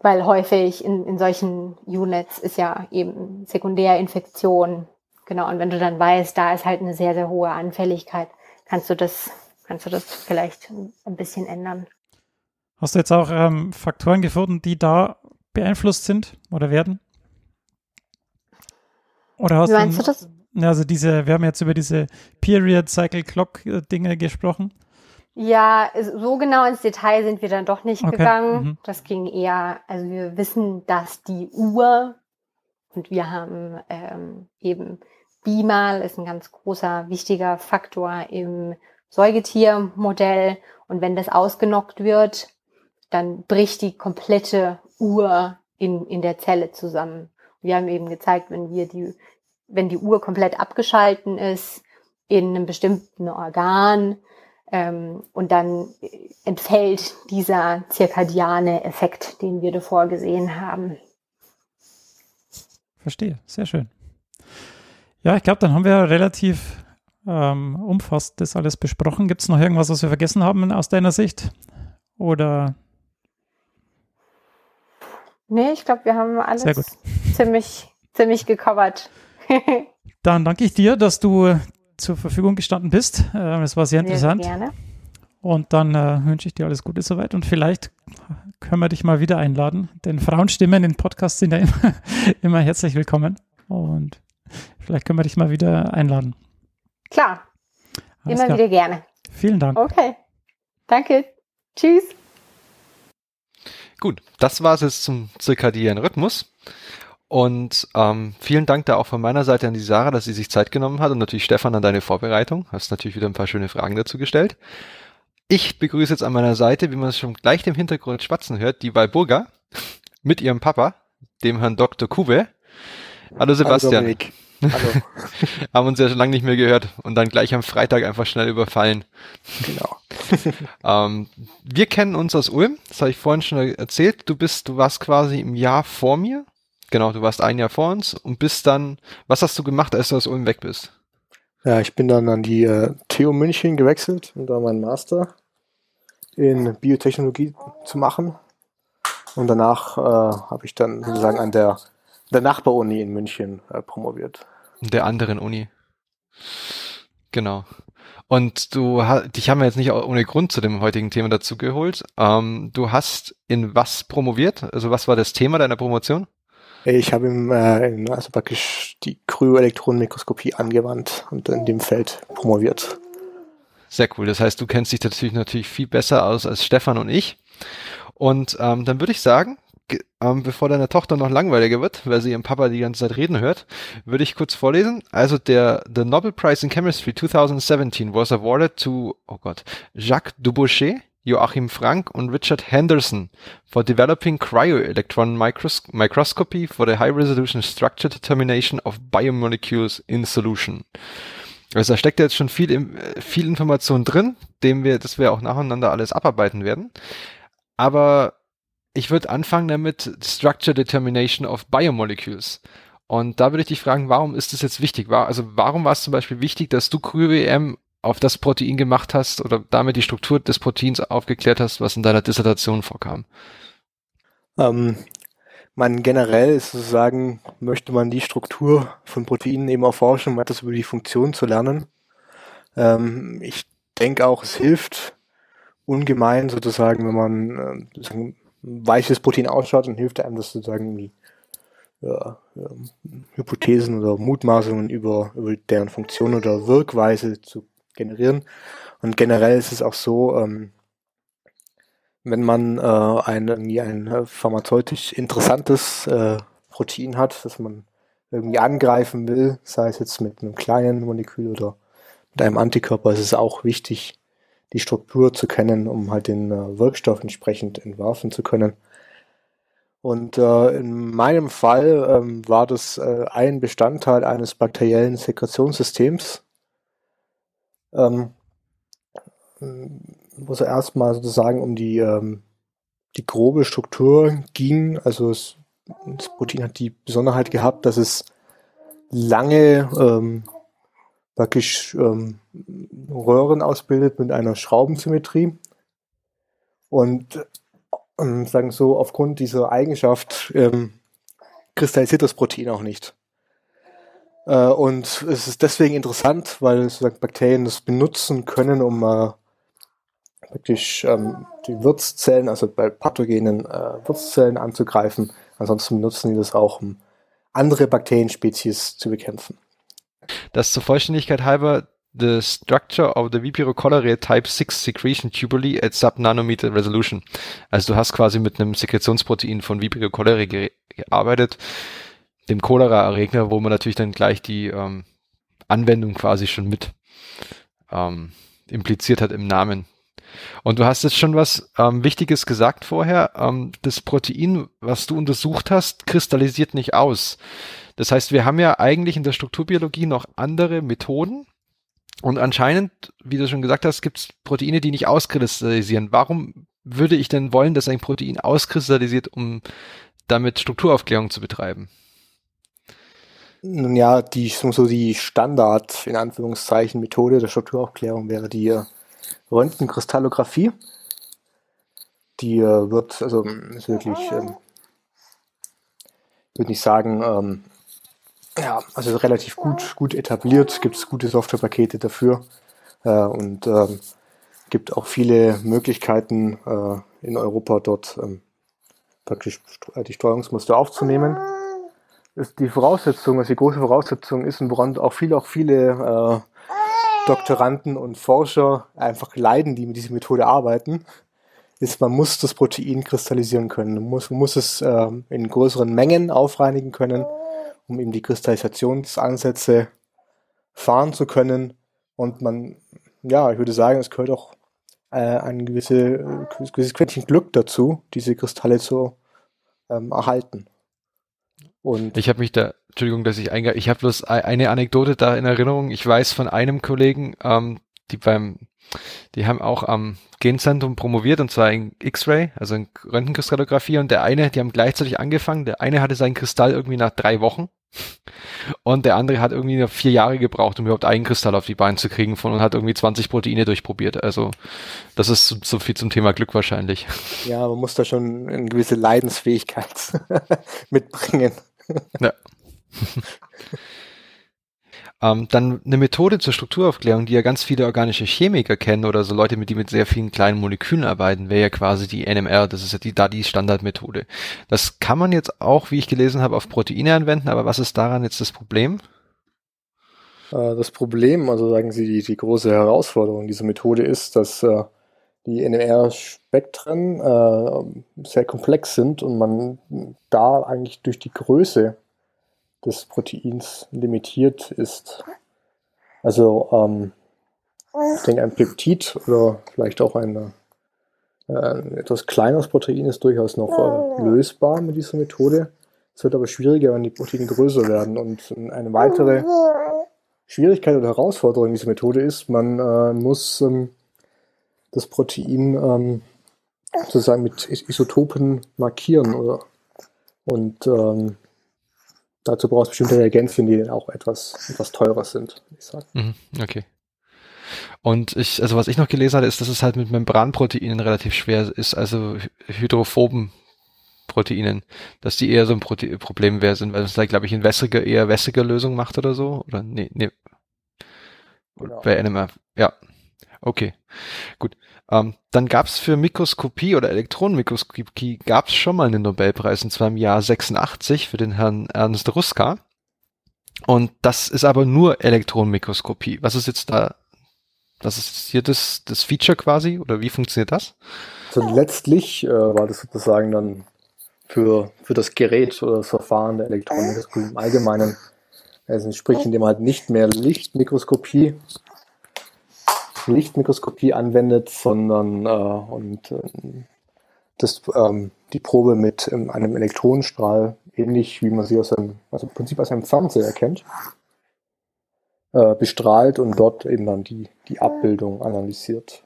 Weil häufig in, in solchen Units ist ja eben Sekundärinfektion. Genau, und wenn du dann weißt, da ist halt eine sehr, sehr hohe Anfälligkeit, kannst du das, kannst du das vielleicht ein bisschen ändern. Hast du jetzt auch ähm, Faktoren gefunden, die da beeinflusst sind oder werden? Oder hast Wie meinst du, du das? Also diese, wir haben jetzt über diese Period Cycle Clock äh, Dinge gesprochen. Ja, so genau ins Detail sind wir dann doch nicht okay. gegangen. Mhm. Das ging eher, also wir wissen, dass die Uhr und wir haben ähm, eben Bimal ist ein ganz großer, wichtiger Faktor im Säugetiermodell. Und wenn das ausgenockt wird, dann bricht die komplette Uhr in, in der Zelle zusammen. Wir haben eben gezeigt, wenn wir die wenn die Uhr komplett abgeschalten ist in einem bestimmten Organ ähm, und dann entfällt dieser zirkadiane Effekt, den wir davor gesehen haben. Verstehe, sehr schön. Ja, ich glaube, dann haben wir relativ ähm, umfassend das alles besprochen. Gibt es noch irgendwas, was wir vergessen haben aus deiner Sicht? Oder? Nee, ich glaube, wir haben alles ziemlich, ziemlich gecovert. Dann danke ich dir, dass du zur Verfügung gestanden bist. Äh, es war sehr interessant. Sehr gerne. Und dann äh, wünsche ich dir alles Gute soweit und vielleicht können wir dich mal wieder einladen, denn Frauenstimmen in Podcasts sind ja immer, immer herzlich willkommen und vielleicht können wir dich mal wieder einladen. Klar, alles immer klar. wieder gerne. Vielen Dank. Okay, danke. Tschüss. Gut, das war es jetzt zum zirkadiären Rhythmus. Und ähm, vielen Dank da auch von meiner Seite an die Sarah, dass sie sich Zeit genommen hat und natürlich Stefan an deine Vorbereitung. Hast natürlich wieder ein paar schöne Fragen dazu gestellt. Ich begrüße jetzt an meiner Seite, wie man es schon gleich im Hintergrund spatzen hört, die Walburga mit ihrem Papa, dem Herrn Dr. Kube. Hallo Sebastian. Hallo. Hallo. Haben uns ja schon lange nicht mehr gehört und dann gleich am Freitag einfach schnell überfallen. Genau. ähm, wir kennen uns aus Ulm, das habe ich vorhin schon erzählt. Du bist, du warst quasi im Jahr vor mir. Genau, du warst ein Jahr vor uns und bist dann, was hast du gemacht, als du aus Ulm weg bist? Ja, ich bin dann an die äh, TU München gewechselt, um da meinen Master in Biotechnologie zu machen. Und danach äh, habe ich dann sozusagen an der, der Nachbaruni in München äh, promoviert. Der anderen Uni. Genau. Und du dich haben wir jetzt nicht ohne Grund zu dem heutigen Thema dazu geholt. Ähm, du hast in was promoviert? Also was war das Thema deiner Promotion? Ich habe im, äh, in, also praktisch die Kryoelektronenmikroskopie angewandt und in dem Feld promoviert. Sehr cool. Das heißt, du kennst dich natürlich natürlich viel besser aus als Stefan und ich. Und ähm, dann würde ich sagen, ähm, bevor deine Tochter noch langweiliger wird, weil sie ihren Papa die ganze Zeit reden hört, würde ich kurz vorlesen. Also der the Nobel Prize in Chemistry 2017 was awarded to oh Gott Jacques Dubochet, Joachim Frank und Richard Henderson for developing cryo-electron micros microscopy for the high-resolution structure determination of biomolecules in solution. Also da steckt jetzt schon viel, viel Information drin, dem wir, das wir auch nacheinander alles abarbeiten werden. Aber ich würde anfangen damit Structure Determination of Biomolecules. Und da würde ich dich fragen, warum ist das jetzt wichtig? War, also warum war es zum Beispiel wichtig, dass du CryoEM auf das Protein gemacht hast oder damit die Struktur des Proteins aufgeklärt hast, was in deiner Dissertation vorkam? Ähm, man generell ist sozusagen, möchte man die Struktur von Proteinen eben erforschen, um etwas über die Funktion zu lernen. Ähm, ich denke auch, es hilft ungemein sozusagen, wenn man äh, weiches Protein ausschaut, dann hilft einem das sozusagen irgendwie ja, Hypothesen oder Mutmaßungen über, über deren Funktion oder Wirkweise zu generieren. Und generell ist es auch so, ähm, wenn man äh, ein, irgendwie ein äh, pharmazeutisch interessantes äh, Protein hat, das man irgendwie angreifen will, sei es jetzt mit einem kleinen Molekül oder mit einem Antikörper, ist es auch wichtig, die Struktur zu kennen, um halt den äh, Wirkstoff entsprechend entwerfen zu können. Und äh, in meinem Fall ähm, war das äh, ein Bestandteil eines bakteriellen Sekretionssystems, ähm, wo es erstmal sozusagen um die, ähm, die grobe Struktur ging. Also es, das Protein hat die Besonderheit gehabt, dass es lange ähm, praktisch ähm, Röhren ausbildet mit einer Schraubensymmetrie. Und ähm, sagen so, aufgrund dieser Eigenschaft ähm, kristallisiert das Protein auch nicht. Äh, und es ist deswegen interessant, weil sozusagen Bakterien das benutzen können, um äh, praktisch ähm, die Wirtszellen, also bei pathogenen äh, Wirtszellen anzugreifen. Ansonsten benutzen die das auch, um andere Bakterienspezies zu bekämpfen. Das zur Vollständigkeit halber the structure of the Vibrio cholerae type 6 secretion tubuli at sub-nanometer resolution. Also du hast quasi mit einem Sekretionsprotein von Vibrio cholerae ge gearbeitet, dem Cholera-Erreger, wo man natürlich dann gleich die ähm, Anwendung quasi schon mit ähm, impliziert hat im Namen. Und du hast jetzt schon was ähm, Wichtiges gesagt vorher. Ähm, das Protein, was du untersucht hast, kristallisiert nicht aus. Das heißt, wir haben ja eigentlich in der Strukturbiologie noch andere Methoden. Und anscheinend, wie du schon gesagt hast, gibt es Proteine, die nicht auskristallisieren. Warum würde ich denn wollen, dass ein Protein auskristallisiert, um damit Strukturaufklärung zu betreiben? Nun ja, die, so die Standard, in Anführungszeichen, Methode der Strukturaufklärung wäre die äh, Röntgenkristallographie. Die äh, wird, also ist wirklich, ähm, würde nicht sagen, ähm, ja, also relativ gut, gut etabliert, gibt es gute Softwarepakete dafür äh, und ähm, gibt auch viele Möglichkeiten äh, in Europa dort ähm, praktisch äh, die Steuerungsmuster aufzunehmen. Ist die Voraussetzung, was die große Voraussetzung ist und woran auch viele, auch viele äh, Doktoranden und Forscher einfach leiden, die mit dieser Methode arbeiten, ist, man muss das Protein kristallisieren können. Man muss, man muss es äh, in größeren Mengen aufreinigen können um eben die Kristallisationsansätze fahren zu können. Und man, ja, ich würde sagen, es gehört auch äh, ein gewisse, äh, gewisses Quäntchen Glück dazu, diese Kristalle zu ähm, erhalten. Und Ich habe mich da, Entschuldigung, dass ich einge, ich habe bloß ei- eine Anekdote da in Erinnerung. Ich weiß von einem Kollegen, ähm, die beim, die haben auch am Genzentrum promoviert und zwar in X-Ray, also in Röntgenkristallographie und der eine, die haben gleichzeitig angefangen. Der eine hatte seinen Kristall irgendwie nach drei Wochen und der andere hat irgendwie noch vier Jahre gebraucht, um überhaupt einen Kristall auf die Beine zu kriegen von und hat irgendwie 20 Proteine durchprobiert. Also das ist so, so viel zum Thema Glück wahrscheinlich. ja, man muss da schon eine gewisse Leidensfähigkeit mitbringen. Ja. ähm, dann eine Methode zur Strukturaufklärung, die ja ganz viele organische Chemiker kennen oder so Leute, mit die mit sehr vielen kleinen Molekülen arbeiten, wäre ja quasi die NMR. Das ist ja die DADI Standardmethode. Das kann man jetzt auch, wie ich gelesen habe, auf Proteine anwenden. Aber was ist daran jetzt das Problem? Äh, Das Problem, also sagen Sie, die, die große Herausforderung dieser Methode ist, dass äh, die NMR-Spektren äh, sehr komplex sind und man da eigentlich durch die Größe des Proteins limitiert ist. Also ähm, ich denke, ein Peptid oder vielleicht auch ein, äh, etwas kleineres Protein ist durchaus noch äh, lösbar mit dieser Methode. Es wird aber schwieriger, wenn die Proteine größer werden. Und eine weitere Schwierigkeit oder Herausforderung dieser Methode ist, man äh, muss ähm, das Protein ähm, sozusagen mit Is- Isotopen markieren oder und ähm, dazu braucht es bestimmte Reagenzien, die dann auch etwas, etwas teurer sind, würde ich sagen. Mhm, okay. Und ich, also was ich noch gelesen hatte, ist, dass es halt mit Membranproteinen relativ schwer ist, also hy- hydrophoben Proteinen, dass die eher so ein Prote Problem wäre sind, weil es da, glaube ich, in wässriger, eher wässriger Lösung macht oder so. Oder nee, nee. Genau. Bei NMR. Ja. Okay. Gut. Ähm, dann gab es für Mikroskopie oder Elektronenmikroskopie gab es schon mal einen Nobelpreis, und zwar im Jahr 86 für den Herrn Ernst Ruska. Und das ist aber nur Elektronenmikroskopie. Was ist jetzt da, was ist hier das, das Feature quasi? Oder wie funktioniert das? Also letztlich äh, war das sozusagen dann für, für das Gerät oder das Verfahren der Elektronenmikroskopie im Allgemeinen, also sprich, indem halt nicht mehr Lichtmikroskopie Lichtmikroskopie anwendet, sondern äh, und ähm, das, ähm, die Probe mit ähm, einem Elektronenstrahl, ähnlich wie man sie aus einem, also im Prinzip aus einem Fernseher kennt, äh, bestrahlt und dort eben dann die, die Abbildung analysiert.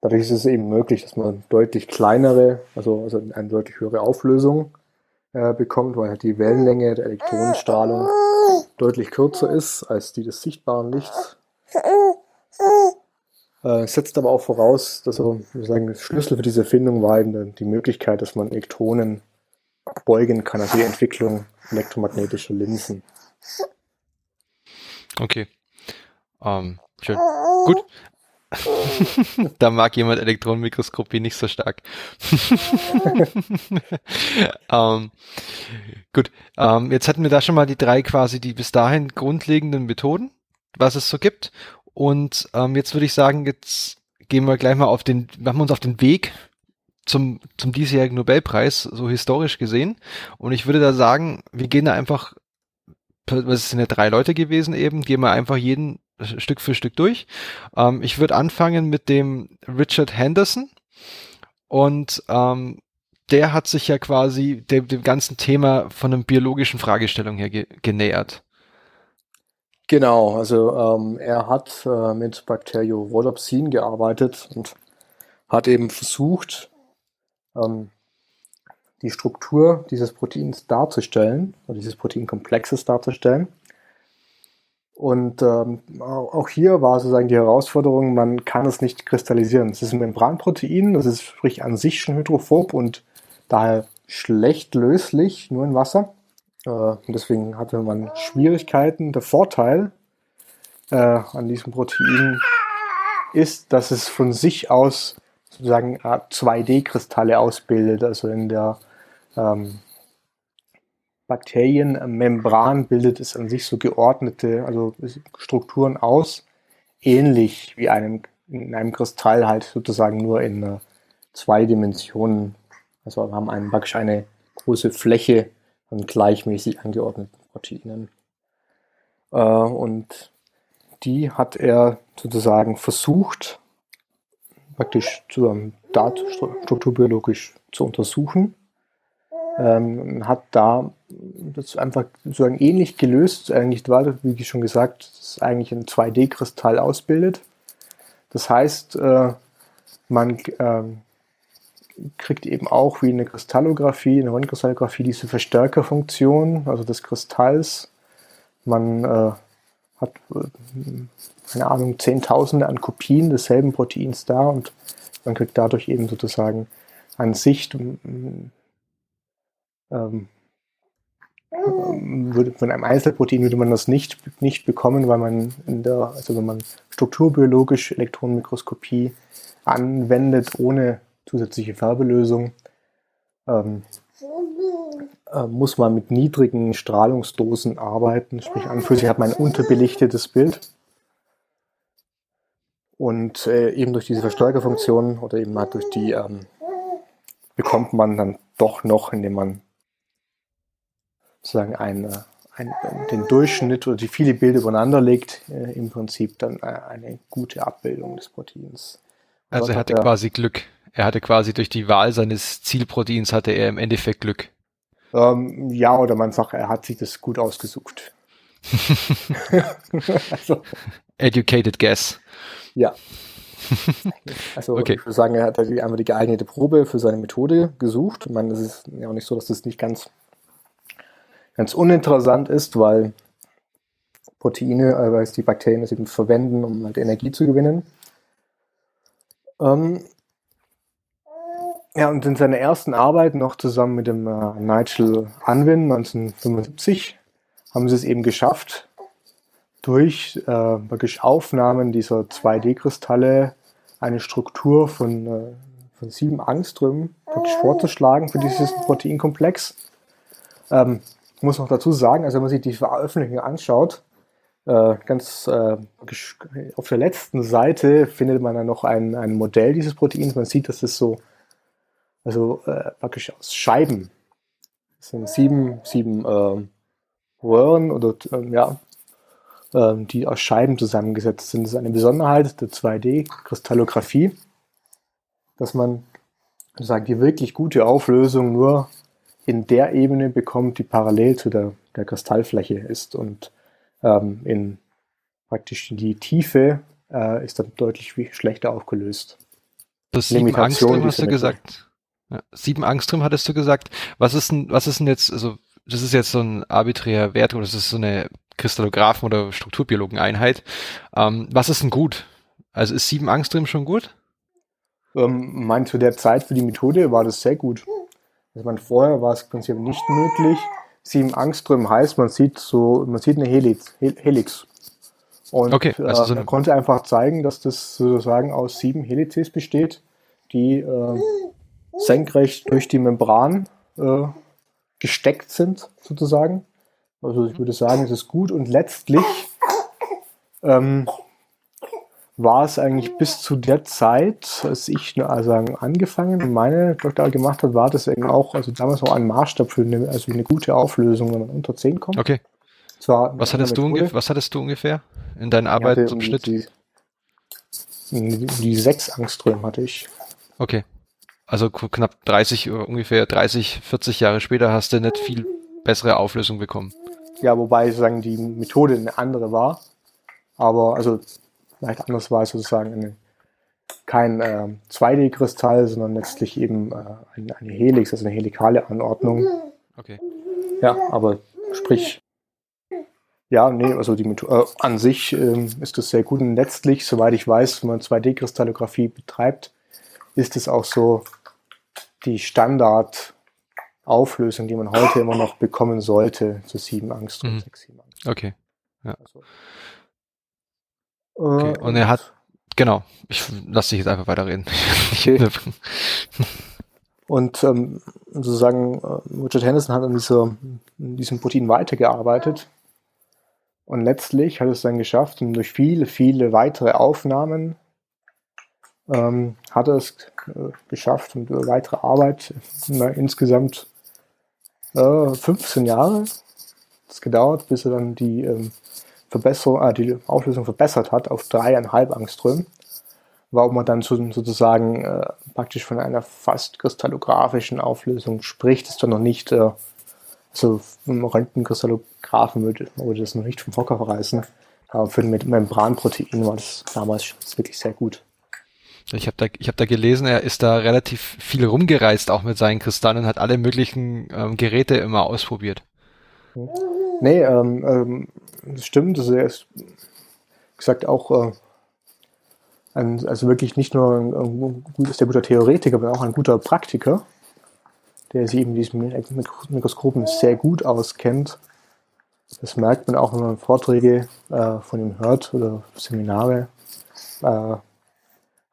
Dadurch ist es eben möglich, dass man deutlich kleinere, also, also eine deutlich höhere Auflösung äh, bekommt, weil halt die Wellenlänge der Elektronenstrahlung deutlich kürzer ist als die des sichtbaren Lichts. Äh, setzt aber auch voraus, dass so, wir sagen, Schlüssel für diese Erfindung war eben die Möglichkeit, dass man Elektronen beugen kann, also die Entwicklung elektromagnetischer Linsen. Okay. Ähm, schön. Gut. da mag jemand Elektronenmikroskopie nicht so stark. ähm, gut. Ähm, jetzt hatten wir da schon mal die drei quasi die bis dahin grundlegenden Methoden, was es so gibt. Und ähm, jetzt würde ich sagen, jetzt gehen wir gleich mal auf den, machen wir uns auf den Weg zum, zum diesjährigen Nobelpreis, so historisch gesehen. Und ich würde da sagen, wir gehen da einfach, es sind ja drei Leute gewesen eben, gehen wir einfach jeden Stück für Stück durch. Ähm, ich würde anfangen mit dem Richard Henderson. Und ähm, der hat sich ja quasi dem, dem ganzen Thema von einem biologischen Fragestellung her ge genähert. Genau, also ähm, er hat äh, mit Bacteriorhodopsin gearbeitet und hat eben versucht, ähm, die Struktur dieses Proteins darzustellen, oder dieses Proteinkomplexes darzustellen. Und ähm, auch hier war sozusagen die Herausforderung, man kann es nicht kristallisieren. Es ist ein Membranprotein, das ist sprich an sich schon hydrophob und daher schlecht löslich, nur in Wasser. Äh, und deswegen hatte man Schwierigkeiten. Der Vorteil äh, an diesem Protein ist, dass es von sich aus sozusagen 2D-Kristalle ausbildet. Also in der ähm, Bakterienmembran bildet es an sich so geordnete, also Strukturen aus, ähnlich wie einem, in einem Kristall halt sozusagen nur in äh, zwei Dimensionen. Also wir haben einen, praktisch eine große Fläche an gleichmäßig angeordneten Proteinen. Äh, und die hat er sozusagen versucht, praktisch zu, ähm, strukturbiologisch zu untersuchen. Ähm, hat da das einfach sozusagen ähnlich gelöst eigentlich war, wie schon gesagt, das eigentlich ein 2D-Kristall ausbildet. Das heißt, äh, man ähm, kriegt eben auch wie eine Kristallographie, eine Röntgenkristallographie diese Verstärkerfunktion, also des Kristalls. Man äh, hat, äh, keine Ahnung, Zehntausende an Kopien desselben Proteins da und man kriegt dadurch eben sozusagen an Sicht, ähm, würde, von einem Einzelprotein würde man das nicht, nicht bekommen, weil man in der, also wenn man strukturbiologisch Elektronenmikroskopie anwendet, ohne zusätzliche Färbelösung, ähm, äh, muss man mit niedrigen Strahlungsdosen arbeiten. Sprich, an für sich hat man ein unterbelichtetes Bild. Und äh, eben durch diese Verstärkerfunktion oder eben halt durch die ähm, bekommt man dann doch noch, indem man sozusagen eine, ein, den Durchschnitt oder die viele Bilder übereinander legt, äh, im Prinzip dann äh, eine gute Abbildung des Proteins. Also er hatte quasi Glück. Er hatte quasi durch die Wahl seines Zielproteins hatte er im Endeffekt Glück. Ähm, ja, oder man sagt, er hat sich das gut ausgesucht. also, Educated guess. Ja. Also okay. ich würde sagen, er hat einfach die geeignete Probe für seine Methode gesucht. Ich meine, es ist ja auch nicht so, dass das nicht ganz, ganz uninteressant ist, weil Proteine, weil die Bakterien das eben verwenden, um halt Energie zu gewinnen. Ähm, ja, und in seiner ersten Arbeit noch zusammen mit dem äh, Nigel Unwin 1975 haben sie es eben geschafft, durch äh, wirklich Aufnahmen dieser 2D-Kristalle eine Struktur von, äh, von sieben Angströmen wirklich vorzuschlagen für dieses Proteinkomplex. Ähm, ich muss noch dazu sagen, also wenn man sich die Veröffentlichung anschaut, äh, ganz äh, auf der letzten Seite findet man dann noch ein, ein Modell dieses Proteins. Man sieht, dass es so also äh, praktisch aus Scheiben. Das sind sieben, sieben äh, Röhren oder äh, ja, äh, die aus Scheiben zusammengesetzt sind. Das ist eine Besonderheit der 2D-Kristallographie, dass man sozusagen die wirklich gute Auflösung nur in der Ebene bekommt, die parallel zu der, der Kristallfläche ist und ähm, in praktisch die Tiefe äh, ist dann deutlich schlechter aufgelöst. Das Limitation hast du gesagt. Ja, sieben Angstrom hattest du gesagt. Was ist denn, was ist denn jetzt, also das ist jetzt so ein arbiträrer Wert oder das ist so eine Kristallographen- oder Strukturbiologeneinheit. Ähm, was ist denn gut? Also ist sieben Angstrom schon gut? Ähm, mein, zu der Zeit für die Methode war das sehr gut. Also man, vorher war es im Prinzip nicht möglich. Sieben Angstrom heißt, man sieht so, man sieht eine Helix. Helix. Und okay, also so äh, man konnte einfach zeigen, dass das sozusagen aus sieben Helices besteht, die äh, senkrecht durch die Membran äh, gesteckt sind, sozusagen. Also ich würde sagen, es ist gut und letztlich ähm, war es eigentlich bis zu der Zeit, als ich also angefangen und meine Doktorarbeit gemacht habe, war das eben auch, also damals auch ein Maßstab für eine, also eine gute Auflösung, wenn man unter 10 kommt. Okay. was hattest, du was hattest du ungefähr in deiner Arbeit zum Schnitt? Die, die sechs Angströme hatte ich. Okay. Also knapp 30, ungefähr 30, 40 Jahre später hast du nicht viel bessere Auflösung bekommen. Ja, wobei sozusagen die Methode eine andere war. Aber also vielleicht anders war es sozusagen eine, kein äh, 2D-Kristall, sondern letztlich eben äh, eine, eine Helix, also eine helikale Anordnung. Okay. Ja, aber sprich, ja, nee, also die Methode äh, an sich äh, ist das sehr gut. Und letztlich, soweit ich weiß, wenn man 2D-Kristallographie betreibt, ist es auch so die Standardauflösung, die man heute immer noch bekommen sollte, zu 7 Angst und mhm. 6, 7 Angst. Okay. Ja. Also, okay. Äh, und er hat, genau, ich lasse dich jetzt einfach weiterreden. Okay. und ähm, sozusagen, äh, Richard Henderson hat an, dieser, an diesem Protein weitergearbeitet. Und letztlich hat es dann geschafft, und durch viele, viele weitere Aufnahmen ähm, hat er es äh, geschafft und äh, weitere Arbeit, na, insgesamt äh, 15 Jahre es gedauert, bis er dann die ähm, Verbesserung, äh, die Auflösung verbessert hat auf dreieinhalb Angström. Warum man dann so, sozusagen äh, praktisch von einer fast kristallografischen Auflösung spricht, ist dann noch nicht, äh, also im Röntgenkristallografen würde, würde das noch nicht vom Hocker verreißen. Aber für ein Membranprotein war das damals wirklich sehr gut. Ich habe da, hab da gelesen, er ist da relativ viel rumgereist, auch mit seinen Kristallen, hat alle möglichen ähm, Geräte immer ausprobiert. Nee, ähm, ähm, das stimmt. Also er ist, gesagt, auch äh, ein, also wirklich nicht nur ein, ein, ein sehr guter Theoretiker, aber auch ein guter Praktiker, der sich eben diesen Mikroskopen sehr gut auskennt. Das merkt man auch, wenn man Vorträge äh, von ihm hört oder Seminare. Äh,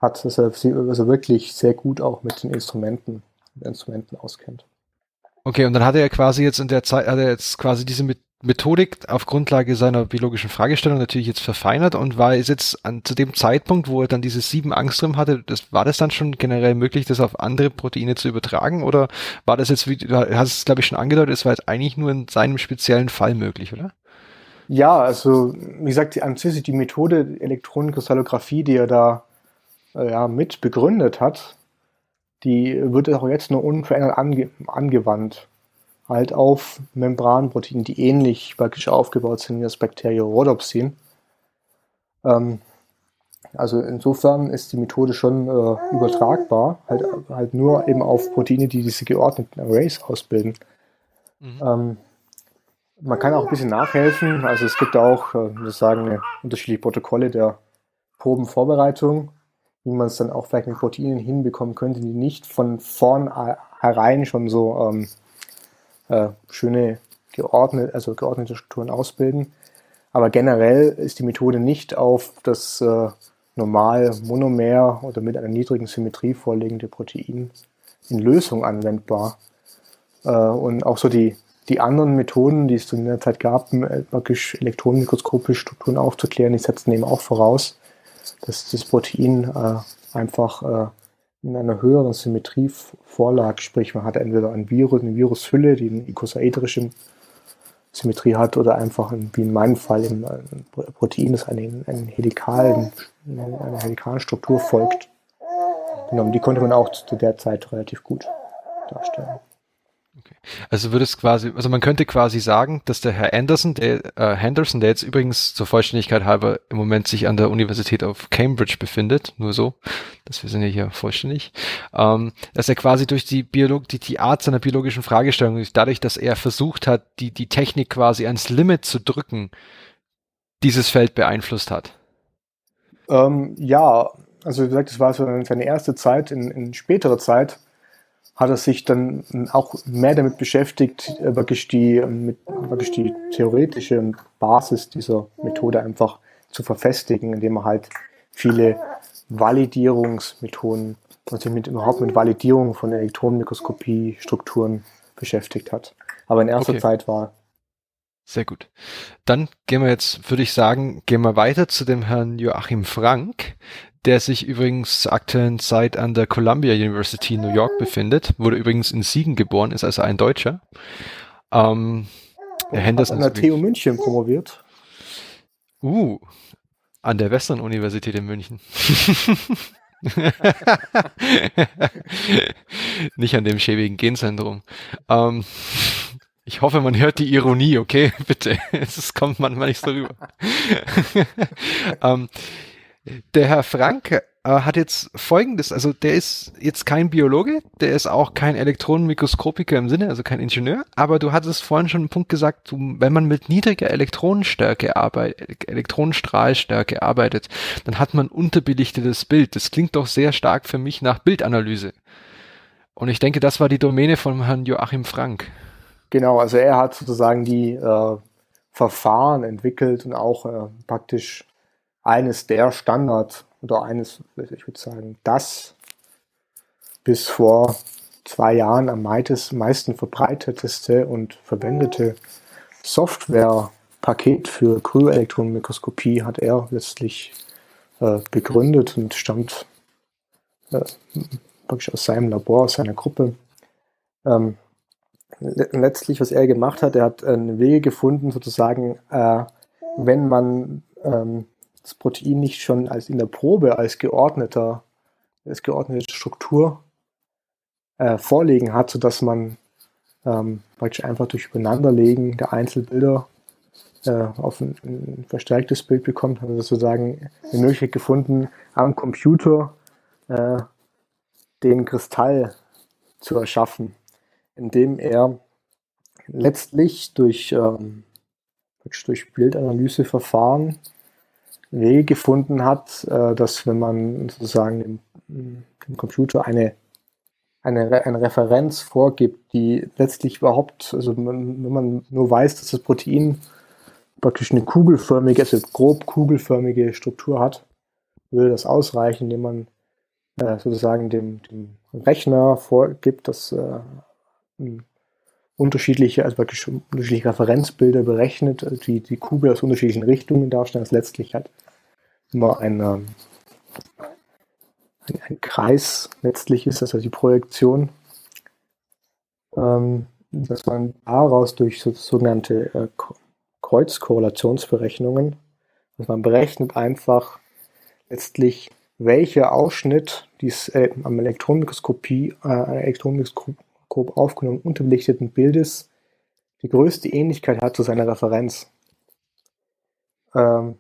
hat, dass er also wirklich sehr gut auch mit den Instrumenten, mit Instrumenten auskennt. Okay, und dann hat er quasi jetzt in der Zeit, hat er jetzt quasi diese Methodik auf Grundlage seiner biologischen Fragestellung natürlich jetzt verfeinert und war es jetzt an, zu dem Zeitpunkt, wo er dann diese sieben Angstrom hatte, das, war das dann schon generell möglich, das auf andere Proteine zu übertragen oder war das jetzt, wie du hast es glaube ich schon angedeutet, es war jetzt eigentlich nur in seinem speziellen Fall möglich, oder? Ja, also wie gesagt, an sich die Methode Elektronenkristallographie, die er da äh, ja, mit begründet hat, die wird auch jetzt nur unverändert ange angewandt. Halt auf Membranproteine, die ähnlich praktisch aufgebaut sind wie das Bakteriorhodopsin. Ähm, also insofern ist die Methode schon äh, übertragbar, halt, halt nur eben auf Proteine, die diese geordneten Arrays ausbilden. Mhm. Ähm, man kann auch ein bisschen nachhelfen, also es gibt auch, äh, wir sagen, unterschiedliche Protokolle der Probenvorbereitung wie man es dann auch vielleicht mit Proteinen hinbekommen könnte, die nicht von vornherein schon so ähm, äh, schöne geordnet, also geordnete Strukturen ausbilden. Aber generell ist die Methode nicht auf das äh, normal Monomer oder mit einer niedrigen Symmetrie vorliegende Protein in Lösung anwendbar. Äh, und auch so die, die anderen Methoden, die es in der Zeit gab, äh, wirklich elektronenmikroskopisch Strukturen aufzuklären, die setzen eben auch voraus, dass das Protein äh, einfach äh, in einer höheren Symmetrie vorlag. Sprich, man hat entweder ein Virus, eine Virushülle, die eine icosaedrische Symmetrie hat, oder einfach, in, wie in meinem Fall, ein Protein, das einen, einen helikalen, einer helikalen Struktur folgt. Genau, die konnte man auch zu der Zeit relativ gut darstellen. Okay. Also würde es quasi, also man könnte quasi sagen, dass der Herr Anderson, der äh, Henderson, der jetzt übrigens zur Vollständigkeit halber im Moment sich an der Universität of Cambridge befindet, nur so, dass wir sind ja hier vollständig, ähm, dass er quasi durch die Biolog die, die Art seiner biologischen Fragestellung, dadurch, dass er versucht hat, die die Technik quasi ans Limit zu drücken, dieses Feld beeinflusst hat. Ähm, ja, also wie gesagt, das war so seine erste Zeit, in, in späterer Zeit hat er sich dann auch mehr damit beschäftigt, äh, wirklich die, mit, wirklich die theoretische Basis dieser Methode einfach zu verfestigen, indem er halt viele Validierungsmethoden, also mit, überhaupt mit Validierung von Elektronenmikroskopie-Strukturen beschäftigt hat. Aber in erster okay. Zeit war sehr gut. Dann gehen wir jetzt, würde ich sagen, gehen wir weiter zu dem Herrn Joachim Frank, der sich übrigens zur aktuellen Zeit an der Columbia University in New York befindet, wurde übrigens in Siegen geboren, ist also ein Deutscher. Ähm, Herr Henderson an der TU München promoviert. Uh, an der Western Universität in München. Nicht an dem schäbigen Genzentrum. Ähm, ich hoffe, man hört die Ironie, okay? Bitte. Es kommt manchmal nicht so rüber. ähm, der Herr Frank äh, hat jetzt folgendes, also der ist jetzt kein Biologe, der ist auch kein Elektronenmikroskopiker im Sinne, also kein Ingenieur, aber du hattest vorhin schon einen Punkt gesagt, wenn man mit niedriger Elektronenstärke arbeitet, Elektronenstrahlstärke arbeitet, dann hat man unterbelichtetes Bild. Das klingt doch sehr stark für mich nach Bildanalyse. Und ich denke, das war die Domäne von Herrn Joachim Frank. Genau, also er hat sozusagen die äh, Verfahren entwickelt und auch äh, praktisch eines der Standard oder eines, ich würde sagen, das bis vor zwei Jahren am meisten verbreiteteste und verwendete Softwarepaket für Kryoelektronenmikroskopie hat er letztlich äh, begründet und stammt äh, wirklich aus seinem Labor, aus seiner Gruppe. Ähm, letztlich, was er gemacht hat, er hat eine Wege gefunden, sozusagen, äh, wenn man ähm, das Protein nicht schon als in der Probe als geordneter, als geordnete Struktur äh, vorliegen hat, sodass man ähm, praktisch einfach durch Übereinanderlegen der Einzelbilder äh, auf ein, ein, verstärktes Bild bekommt, haben wir sozusagen eine Möglichkeit gefunden, am Computer äh, den Kristall zu erschaffen, indem er letztlich durch, ähm, durch Bildanalyseverfahren Wege gefunden hat, äh, dass wenn man sozusagen dem, dem Computer eine, eine, eine Referenz vorgibt, die letztlich überhaupt, also wenn man nur weiß, dass das Protein praktisch eine kugelförmige, also grob kugelförmige Struktur hat, würde das ausreichen, indem man äh, sozusagen dem, dem Rechner vorgibt, dass äh, unterschiedliche, also wirklich unterschiedliche Referenzbilder berechnet, die die Kugel aus unterschiedlichen Richtungen darstellen, das letztlich halt immer ein, ähm, ein, ein, Kreis letztlich ist, also die Projektion, ähm, dass man daraus durch so, sogenannte äh, Kreuzkorrelationsberechnungen, also man berechnet einfach letztlich, welcher Ausschnitt dieses äh, am Elektronenmikroskopie, äh, Elektronenmikroskop aufgenommen unterbelichteten Bildes die größte Ähnlichkeit hat zu seiner Referenz. Ähm,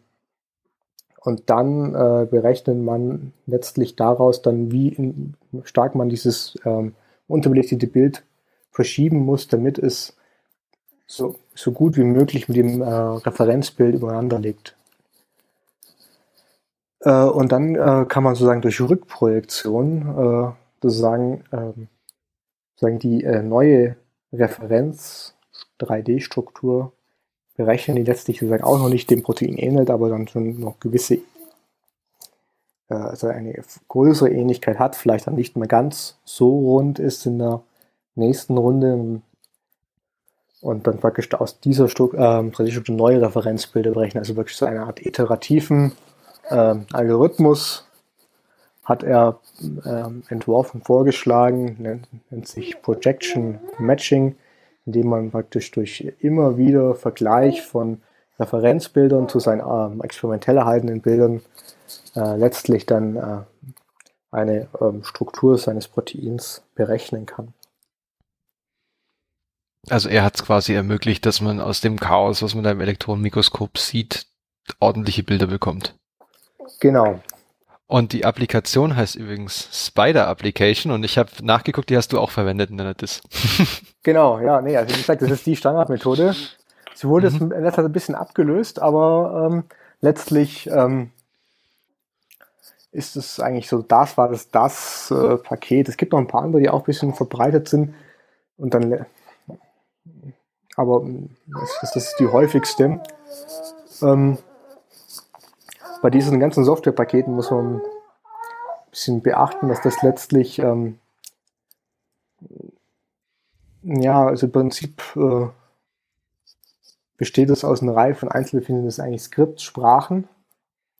und dann äh, berechnet man letztlich daraus dann, wie in, stark man dieses ähm, unterbelichtete Bild verschieben muss, damit es so, so gut wie möglich mit dem äh, Referenzbild übereinander liegt. Äh, und dann äh, kann man sozusagen durch Rückprojektion äh, sozusagen, ähm, sozusagen die äh, neue Referenz 3D-Struktur berechnen, die letztlich sozusagen auch noch nicht dem Protein ähnelt, aber dann schon noch gewisse, äh, also eine größere Ähnlichkeit hat, vielleicht dann nicht mehr ganz so rund ist in der nächsten Runde. Und dann praktisch aus dieser Stru äh, Struktur neue Referenzbilder berechnen, also wirklich so eine Art iterativen äh, Algorithmus hat er äh, entworfen, vorgeschlagen, nennt, nennt sich Projection Matching indem man praktisch durch immer wieder Vergleich von Referenzbildern zu seinen ähm, experimentell erhaltenen Bildern äh, letztlich dann äh, eine ähm, Struktur seines Proteins berechnen kann. Also er hat es quasi ermöglicht, dass man aus dem Chaos, was man da im Elektronenmikroskop sieht, ordentliche Bilder bekommt. Genau. Und die Applikation heißt übrigens Spider Application und ich habe nachgeguckt, die hast du auch verwendet in deiner Diss. genau, ja, nee, also wie gesagt, das ist die Standardmethode. Sie wurde mhm. in letzter Zeit ein bisschen abgelöst, aber ähm, letztlich ähm, ist es eigentlich so, das war das, das äh, Paket. Es gibt noch ein paar andere, die auch ein bisschen verbreitet sind. Und dann, aber das, das ist die häufigste. Ähm, bei diesen ganzen Softwarepaketen muss man ein bisschen beachten, dass das letztlich ähm, ja, also im Prinzip äh, besteht es aus einer Reihe von einzelbefindlichen, das eigentlich Skriptsprachen,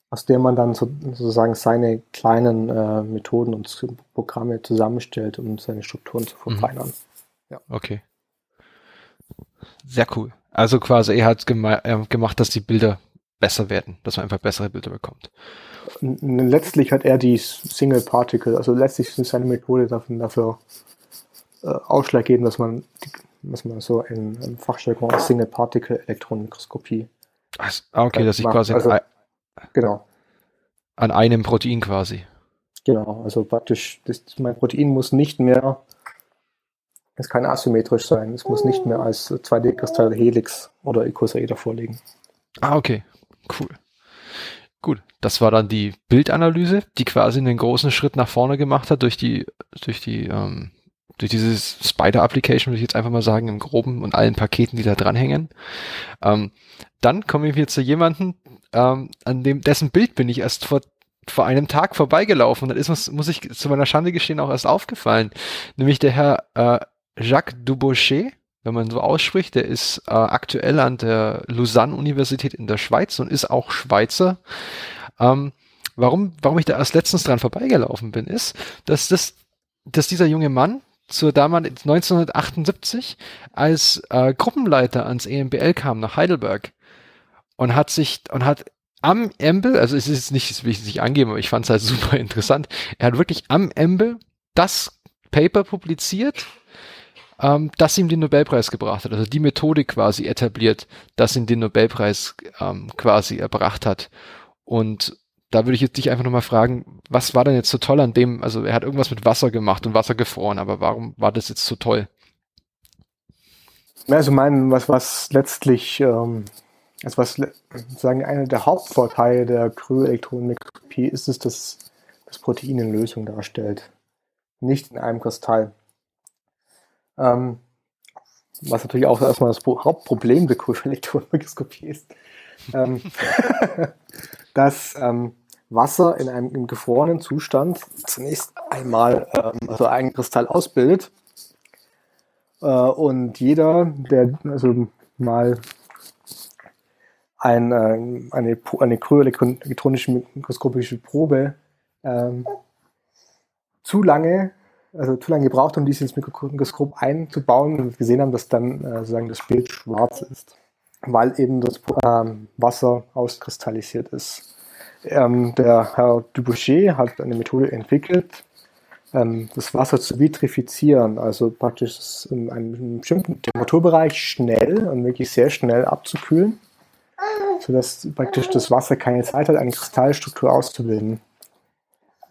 aus der man dann so, sozusagen seine kleinen äh, Methoden und Programme zusammenstellt, um seine Strukturen zu mhm. verfeinern. Mhm. Ja. Okay. Sehr cool. Also quasi er hat gema äh, gemacht, dass die Bilder besser werden, dass man einfach bessere Bilder bekommt. Letztlich hat er die Single Particle, also letztlich ist seine Methode dafür, dafür äh, ausschlaggebend, dass man, was man so in, in Fachjargon als Single Particle Elektronenmikroskopie. Ah, okay, dass ich quasi also, genau. an einem Protein quasi. Genau, also praktisch, das, mein Protein muss nicht mehr, es kann asymmetrisch sein, es muss nicht mehr als 2D-Kristall Helix oder Icosaeder vorliegen. Ah, okay. Cool. Gut, das war dann die Bildanalyse, die quasi einen großen Schritt nach vorne gemacht hat durch die, durch die, ähm, durch dieses Spider-Application, würde ich jetzt einfach mal sagen, im Groben und allen Paketen, die da dranhängen. Ähm, dann kommen wir zu jemandem, ähm, an dem, dessen Bild bin ich erst vor, vor einem Tag vorbeigelaufen. Dann ist muss, muss ich zu meiner Schande gestehen auch erst aufgefallen. Nämlich der Herr äh, Jacques Dubochet wenn man so ausspricht. Der ist äh, aktuell an der Lausanne-Universität in der Schweiz und ist auch Schweizer. Ähm, warum, warum ich da erst letztens dran vorbeigelaufen bin, ist, dass, das, dass dieser junge Mann zur damaligen 1978 als äh, Gruppenleiter ans EMBL kam nach Heidelberg und hat sich und hat am Embel, also es ist nicht, das will ich nicht angeben, aber ich fand es halt super interessant. Er hat wirklich am Embel das Paper publiziert, ähm, das ihm den Nobelpreis gebracht hat, also die Methode quasi etabliert, das ihm den Nobelpreis ähm, quasi erbracht hat. Und da würde ich jetzt dich einfach nochmal fragen, was war denn jetzt so toll an dem, also er hat irgendwas mit Wasser gemacht und Wasser gefroren, aber warum war das jetzt so toll? Also mein, was, was letztlich, ähm, also was sagen einer der Hauptvorteile der Kryöelektronenmikroskopie ist es, dass das Protein in Lösung darstellt, nicht in einem Kristall. Ähm, was natürlich auch erstmal das Hauptproblem der Kryöelektronenmikroskopie ist, ähm, dass ähm, Wasser in einem im gefrorenen Zustand zunächst einmal ähm, also einen Kristall ausbildet. Äh, und jeder, der also mal ein, äh, eine, eine kryoelektronische mikroskopische Probe ähm, zu lange, also zu lange gebraucht, um dies ins Mikroskop einzubauen und gesehen haben, dass dann äh, sozusagen das Bild schwarz ist, weil eben das ähm, Wasser auskristallisiert ist. Ähm, der Herr Duboucher hat eine Methode entwickelt, ähm, das Wasser zu vitrifizieren, also praktisch in einem bestimmten Temperaturbereich schnell und wirklich sehr schnell abzukühlen, sodass praktisch das Wasser keine Zeit hat, eine Kristallstruktur auszubilden.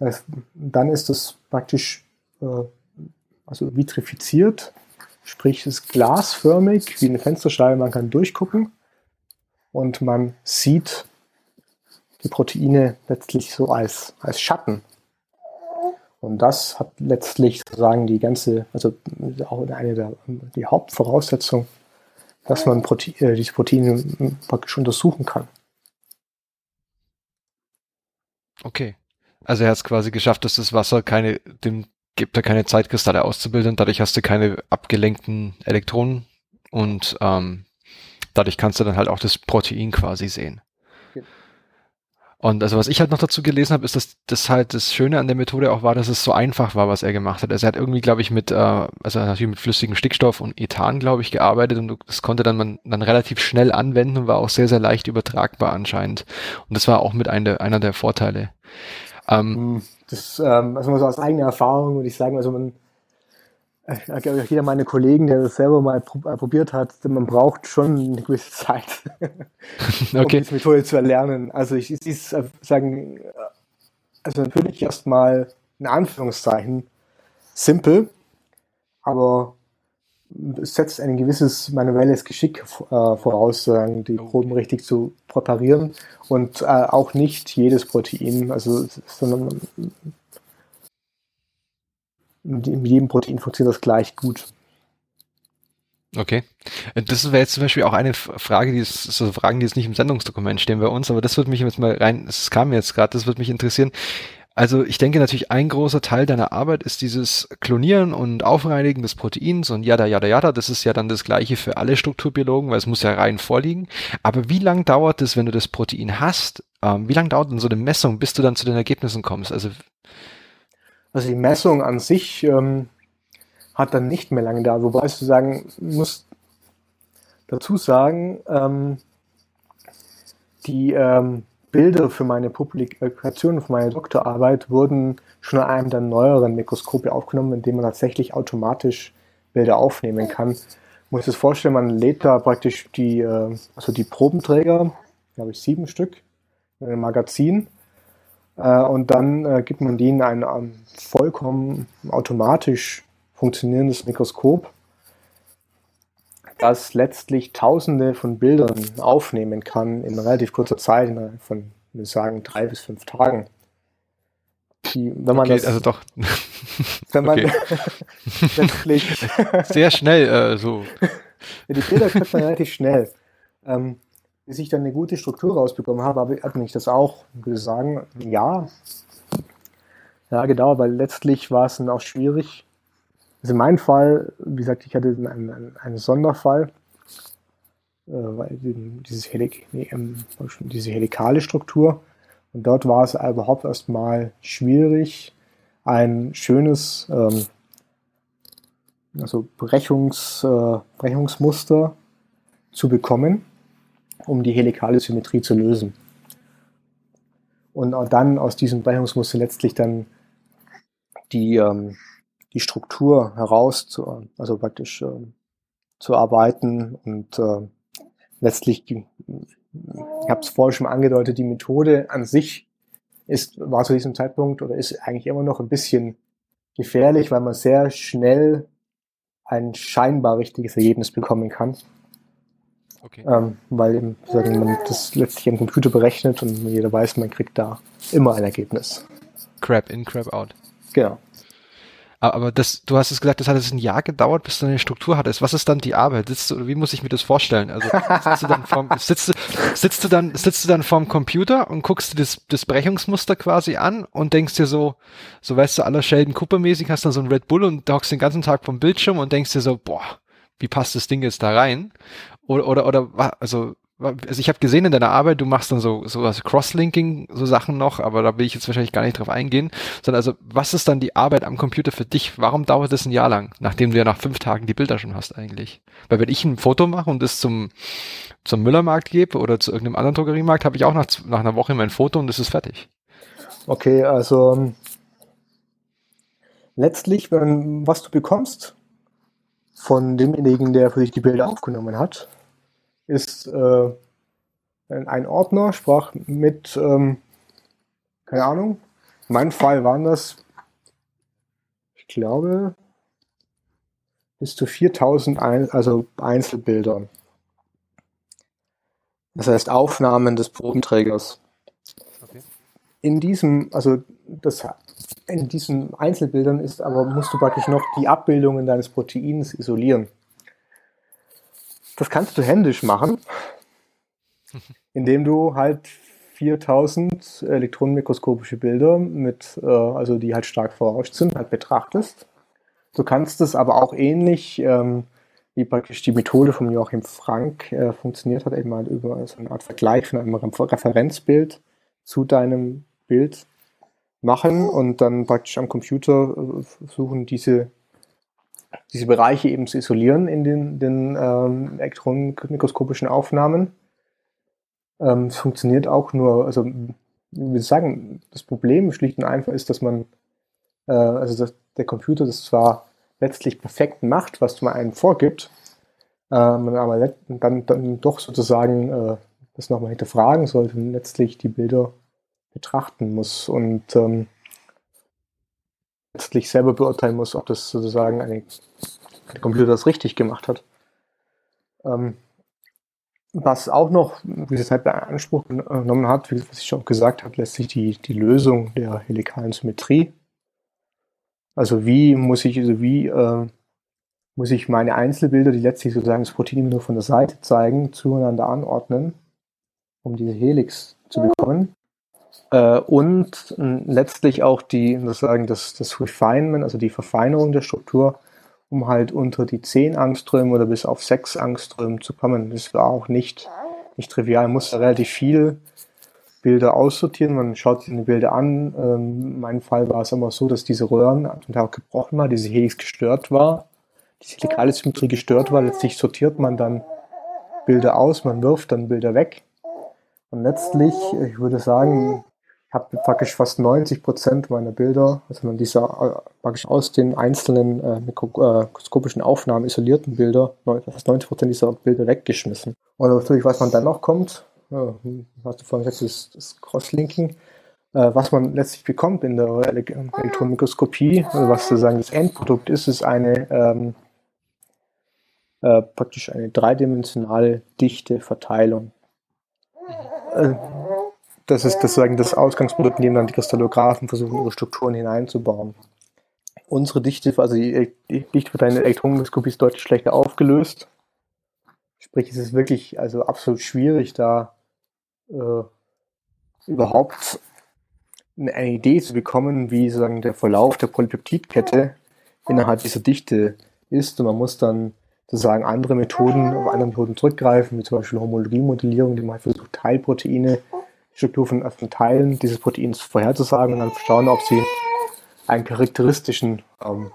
Das, dann ist es praktisch äh, also vitrifiziert, sprich es ist glasförmig wie eine Fensterscheibe, man kann durchgucken und man sieht die Proteine letztlich so als, als Schatten. Und das hat letztlich sozusagen die ganze, also auch eine der die Hauptvoraussetzungen, dass man Protein, äh, diese Proteine praktisch untersuchen kann. Okay. Also er hat es quasi geschafft, dass das Wasser keine, dem gibt er keine Zeitkristalle auszubilden, dadurch hast du keine abgelenkten Elektronen und ähm, dadurch kannst du dann halt auch das Protein quasi sehen. Und also was ich halt noch dazu gelesen habe, ist, dass das halt das Schöne an der Methode auch war, dass es so einfach war, was er gemacht hat. Also er hat irgendwie, glaube ich, mit, äh, also natürlich mit flüssigem Stickstoff und Ethan, glaube ich, gearbeitet und das konnte dann man dann relativ schnell anwenden und war auch sehr, sehr leicht übertragbar anscheinend. Und das war auch mit einer, einer der Vorteile. Ähm, hm, das, ähm, also so aus eigener Erfahrung würde ich sagen, also man, äh, glaube ich, jeder meiner Kollegen, der das selber mal äh, probiert hat, man braucht schon eine gewisse Zeit, um okay. diese Methode zu erlernen. Also ich, ich ist, äh, sagen, also natürlich erstmal in Anführungszeichen simpel, aber setzt ein gewisses manuelles Geschick äh, voraus, die Proben richtig zu präparieren und äh, auch nicht jedes Protein, also sondern mit jedem Protein funktioniert das gleich gut. Okay. Das wäre jetzt zum Beispiel auch eine Frage, die ist, so Fragen, die jetzt nicht im Sendungsdokument stehen bei uns, aber das würde mich jetzt mal rein, es kam mir jetzt gerade, das würde mich interessieren. Also ich denke natürlich, ein großer Teil deiner Arbeit ist dieses Klonieren und Aufreinigen des Proteins und yada yada yada. Das ist ja dann das gleiche für alle Strukturbiologen, weil es muss ja rein vorliegen. Aber wie lang dauert es, wenn du das Protein hast? Ähm, wie lange dauert denn so eine Messung, bis du dann zu den Ergebnissen kommst? Also also die Messung an sich ähm, hat dann nicht mehr lange da, wobei ich sagen muss dazu sagen, ähm, die ähm, Bilder für meine Publikation, für meine Doktorarbeit wurden schon an einem der neueren Mikroskope aufgenommen, in dem man tatsächlich automatisch Bilder aufnehmen kann. Muss das vorstellen, man lädt da praktisch die, äh, also die Probenträger, glaube ich sieben Stück, in ein Magazin äh, und dann äh, gibt man denen ein vollkommen automatisch funktionierendes Mikroskop, das letztlich Tausende von Bildern aufnehmen kann in relativ kurzer Zeit, von, ich sagen, drei bis fünf Tagen. Die, wenn man okay, das, also doch. Wenn man letztlich sehr schnell äh, so. Ja, die Bilder kriegt man relativ schnell. Ähm, bis ich dann eine gute Struktur rausbekommen habe, habe hat mich das auch, würde sagen, ja. Ja, genau, weil letztlich war es dann auch schwierig. Also in meinem Fall, wie gesagt, ich hatte einen, einen, einen Sonderfall, äh, weil dieses Helik nee, ähm, diese helikale Struktur. Und dort war es überhaupt erstmal schwierig, ein schönes ähm, also Brechungs, äh, Brechungsmuster zu bekommen um die helikale Symmetrie zu lösen. Und dann aus diesem Brechungsmuster letztlich dann die, ähm, die Struktur heraus zu, also praktisch äh, zu arbeiten und äh, letztlich, ich habe es vorher schon angedeutet, die Methode an sich ist, war zu diesem Zeitpunkt oder ist eigentlich immer noch ein bisschen gefährlich, weil man sehr schnell ein scheinbar richtiges Ergebnis bekommen kann. Okay. Ähm, weil eben, sagen, man das letztlich am Computer berechnet und jeder weiß, man kriegt da immer ein Ergebnis. Crap in, Crap out. Genau. Aber das, du hast es gesagt, das hat es ein Jahr gedauert, bis du eine Struktur hattest. Was ist dann die Arbeit? Sitzt du, wie muss ich mir das vorstellen? Also sitzt du dann vorm, sitzt du, sitzt du dann, sitzt du dann vorm Computer und guckst dir das, das Brechungsmuster quasi an und denkst dir so, so weißt du, aller Sheldon Cooper mäßig hast du so ein Red Bull und hockst den ganzen Tag vom Bildschirm und denkst dir so, boah, wie passt das Ding jetzt da rein? Oder, oder, oder, also, also ich habe gesehen in deiner Arbeit, du machst dann so so was Crosslinking, so Sachen noch, aber da will ich jetzt wahrscheinlich gar nicht drauf eingehen. Sondern also, was ist dann die Arbeit am Computer für dich? Warum dauert das ein Jahr lang, nachdem du ja nach fünf Tagen die Bilder schon hast eigentlich? Weil wenn ich ein Foto mache und es zum zum Müllermarkt gebe oder zu irgendeinem anderen Drogeriemarkt, habe ich auch nach, nach einer Woche mein Foto und es ist fertig. Okay, also letztlich, wenn, was du bekommst von demjenigen, der für dich die Bilder aufgenommen hat, ist äh, ein Ordner, sprach mit, ähm, keine Ahnung, in meinem Fall waren das, ich glaube, bis zu 4000 ein, also Einzelbilder. Das heißt Aufnahmen des Probenträgers. Okay. In diesem, also das, in diesen Einzelbildern ist aber, musst du praktisch noch die Abbildungen deines Proteins isolieren. Das kannst du händisch machen, indem du halt 4000 elektronenmikroskopische Bilder mit, äh, also die halt stark verrauscht sind, halt betrachtest. Du kannst es aber auch ähnlich, ähm, wie praktisch die Methode von Joachim Frank äh, funktioniert hat, eben mal über so eine Art Vergleich von einem Referenzbild zu deinem Bild machen und dann praktisch am Computer äh, versuchen, diese diese Bereiche eben zu isolieren in den, den ähm, elektronenmikroskopischen Aufnahmen. Ähm, es funktioniert auch nur, also wie wir sagen, das Problem schlicht und einfach ist, dass man, äh, also dass der Computer das zwar letztlich perfekt macht, was man einem vorgibt, äh, man aber dann, dann doch sozusagen äh, das nochmal hinterfragen sollte und letztlich die Bilder betrachten muss. Und ähm, letztlich selber beurteilen muss, ob das sozusagen der Computer das richtig gemacht hat. Ähm, was auch noch diese Zeit Anspruch genommen hat, wie was ich schon gesagt habe, lässt sich die, die Lösung der helikalen Symmetrie. Also wie muss ich, also wie äh, muss ich meine Einzelbilder, die letztlich sozusagen das Protein nur von der Seite zeigen, zueinander anordnen, um diese Helix zu bekommen. Äh, und letztlich auch die, sozusagen das, das Refinement, also die Verfeinerung der Struktur, um halt unter die 10 Angströme oder bis auf 6 Angströme zu kommen. Das war auch nicht, nicht trivial. Man musste relativ viel Bilder aussortieren. Man schaut sich die Bilder an. Ähm, in meinem Fall war es immer so, dass diese Röhren zum Teil auch gebrochen war, diese Helix gestört war, diese legale Symmetrie gestört war. Letztlich sortiert man dann Bilder aus, man wirft dann Bilder weg. Und letztlich, ich würde sagen, habe praktisch fast 90 Prozent meiner Bilder, also man diese äh, praktisch aus den einzelnen äh, mikroskopischen Aufnahmen isolierten Bilder, fast 90 Prozent dieser Bilder weggeschmissen. Und natürlich, was man dann noch kommt, ja, hast du vorhin gesagt, das, das Crosslinking, äh, was man letztlich bekommt in der Elektronenmikroskopie, also was sozusagen das Endprodukt ist, ist eine ähm, äh, praktisch eine dreidimensionale dichte Verteilung. Äh, das ist sozusagen das Ausgangsprodukt, in dem dann die Kristallographen versuchen, ihre Strukturen hineinzubauen. Unsere Dichte, also die, Dichte für deine Elektronenmikroskopie ist deutlich schlechter aufgelöst. Sprich, es ist wirklich also absolut schwierig, da äh, überhaupt eine Idee zu bekommen, wie sozusagen der Verlauf der Polypeptidkette innerhalb dieser Dichte ist. Und man muss dann sozusagen andere Methoden, auf andere Methoden zurückgreifen, wie zum Beispiel Homologiemodellierung, die man versucht, Teilproteine Struktur von, von Teilen dieses Proteins vorherzusagen und dann schauen, ob sie einen charakteristischen ähm,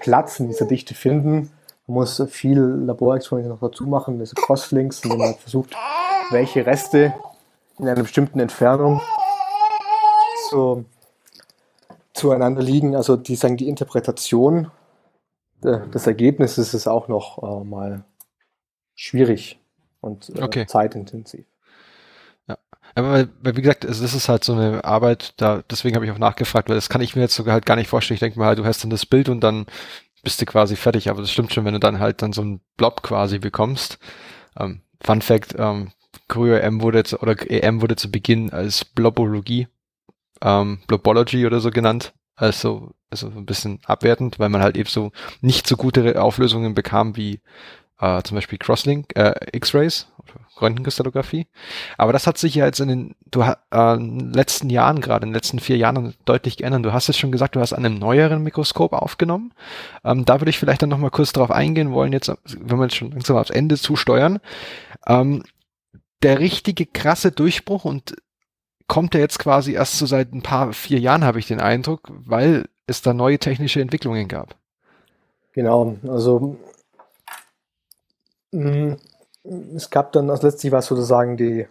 Platz in dieser Dichte finden. Man muss viel Laborexperimente noch dazu machen, diese Crosslinks, indem man versucht, welche Reste in einer bestimmten Entfernung zu, zueinander liegen. Also die sagen, die Interpretation äh, des Ergebnisses ist auch noch äh, mal schwierig und äh, Okay. zeitintensiv. Aber wie gesagt, das ist halt so eine Arbeit, da, deswegen habe ich auch nachgefragt, weil das kann ich mir jetzt sogar halt gar nicht vorstellen. Ich denke mal, du hast dann das Bild und dann bist du quasi fertig. Aber das stimmt schon, wenn du dann halt dann so einen Blob quasi bekommst. Ähm, Fun Fact, ähm, Choreo M wurde jetzt, oder EM wurde zu Beginn als Blobologie, ähm, Blobology oder so genannt. Also, also ein bisschen abwertend, weil man halt eben so nicht so gute Auflösungen bekam wie äh, zum Beispiel Crosslink, äh, X-Rays Röntgenkristallographie. Aber das hat sich ja jetzt in den du, äh, letzten Jahren, gerade in den letzten vier Jahren deutlich geändert. Du hast es schon gesagt, du hast an einem neueren Mikroskop aufgenommen. Ähm, da würde ich vielleicht dann nochmal kurz drauf eingehen wollen, jetzt, wenn wir jetzt schon langsam aufs Ende zusteuern. Ähm, der richtige krasse Durchbruch und kommt er jetzt quasi erst so seit ein paar, vier Jahren, habe ich den Eindruck, weil es da neue technische Entwicklungen gab. Genau, also es gab dann, also letztlich war es sozusagen die,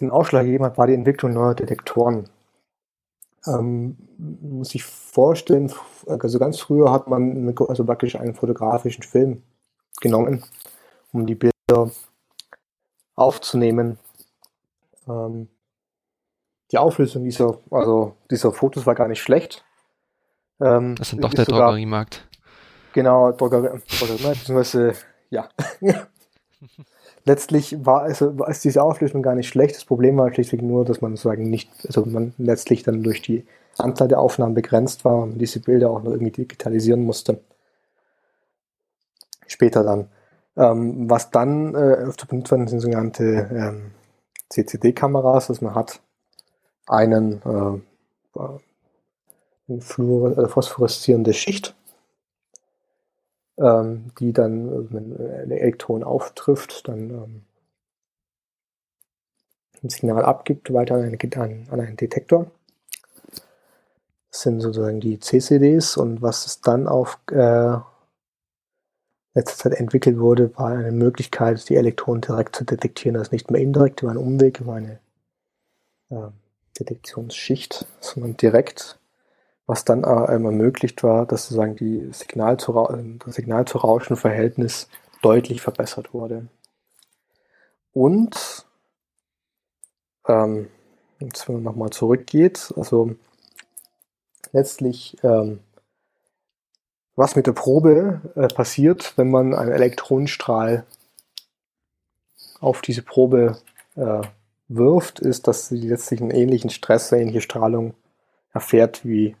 den Ausschlag gegeben hat, war die Entwicklung neuer Detektoren. Ähm, muss ich vorstellen, also ganz früher hat man also praktisch einen fotografischen Film genommen, um die Bilder aufzunehmen. Ähm, die Auflösung dieser, also dieser Fotos war gar nicht schlecht. Ähm, Das dann doch der Drogeriemarkt. Genau, Drogerie, beziehungsweise, ja. Letztlich war also war es diese Auflösung gar nicht schlecht. Das Problem war schlichtweg nur, dass man sozusagen nicht, also man letztlich dann durch die Anzahl der Aufnahmen begrenzt war und diese Bilder auch noch irgendwie digitalisieren musste. Später dann. Ähm, was dann äh, öfter benutzt werden, sind sogenannte ähm, CCD-Kameras, dass man hat einen äh, eine fluor äh, phosphoreszierende Schicht ähm, die dann, äh, wenn ein Elektron auftrifft, dann ähm, ein Signal abgibt, weiter an, einen- an, einen Detektor. Das sind sozusagen die CCDs und was es dann auf äh, letzter Zeit entwickelt wurde, war eine Möglichkeit, die Elektronen direkt zu detektieren. Ist nicht mehr indirekt über einen Umweg, über eine äh, Detektionsschicht, sondern direkt was dann äh, ähm, ermöglicht war, dass sozusagen die Signal zu, Ra- äh, das Signal zu Rauschen-Verhältnis deutlich verbessert wurde. Und ähm, jetzt wenn man nochmal zurückgeht, also letztlich ähm, was mit der Probe äh, passiert, wenn man einen Elektronenstrahl auf diese Probe äh, wirft, ist, dass sie letztlich einen ähnlichen Stress, eine ähnliche Strahlung erfährt wie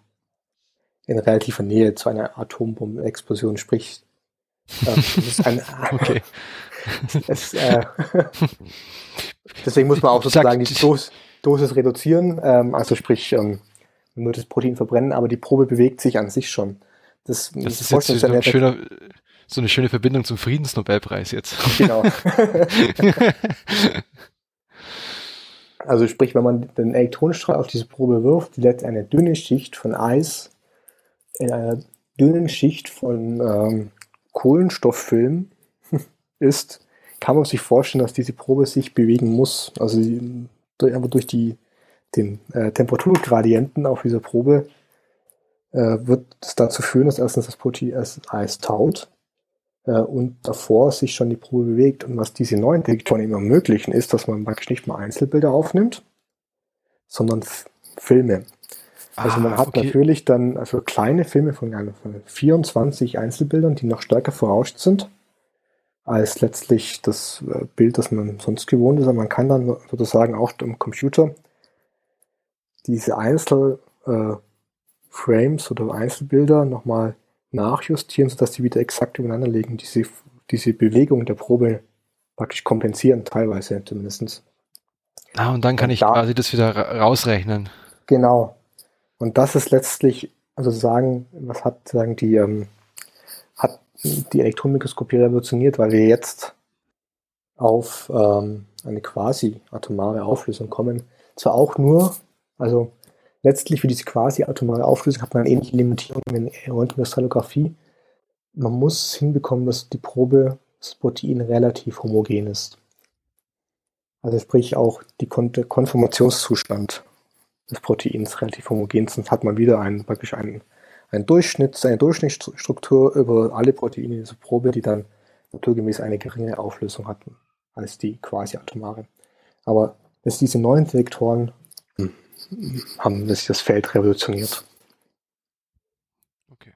in relativer Nähe zu einer Atombombenexplosion, sprich, äh, ist ein, Okay. es, äh, deswegen muss man auch sozusagen die Dos, Dosis reduzieren, ähm, also sprich, ähm, man wird das Protein verbrennen, aber die Probe bewegt sich an sich schon. Das, Das ist jetzt so, ein eine- schöner, so eine schöne Verbindung zum Friedensnobelpreis jetzt. Genau. Also sprich, wenn man den Elektronenstrahl auf diese Probe wirft, die lässt eine dünne Schicht von Eis in einer dünnen Schicht von ähm, Kohlenstofffilm ist, kann man sich vorstellen, dass diese Probe sich bewegen muss. Also sie- durch, die, den äh, Temperaturgradienten auf dieser Probe äh, wird es dazu führen, dass erstens das Protein das Eis taut äh, und davor sich schon die Probe bewegt. Und was diese neuen Detektoren eben ermöglichen, ist, dass man praktisch nicht mal Einzelbilder aufnimmt, sondern Filme. Also man Ah, hat okay. natürlich dann also kleine Filme von, von 24 Einzelbildern, die noch stärker verrauscht sind als letztlich das äh, Bild, das man sonst gewohnt ist. Aber man kann dann sozusagen auch im Computer diese Einzelframes äh, oder Einzelbilder nochmal nachjustieren, sodass die wieder exakt übereinander liegen, diese, diese Bewegung der Probe praktisch kompensieren, teilweise zumindest. Ah, und dann kann ich Da- quasi das wieder ra rausrechnen. Genau. Und das ist letztlich, also sagen, was hat sagen die, ähm, hat die Elektronenmikroskopie revolutioniert, weil wir jetzt auf ähm, eine quasi atomare Auflösung kommen. Zwar auch nur, also letztlich für diese quasi atomare Auflösung hat man ähnliche Limitierung wie in Röntgenkristallographie. Man muss hinbekommen, dass die Probe, das Protein relativ homogen ist. Also sprich auch die Kon der Konformationszustand des Proteins relativ homogen sind, hat man wieder einen, praktisch einen, einen Durchschnitt, eine Durchschnittsstruktur über alle Proteine in dieser Probe, die dann naturgemäß eine geringe Auflösung hatten als die quasi atomare. Aber dass diese neuen Detektoren hm, haben das, das Feld revolutioniert. Okay.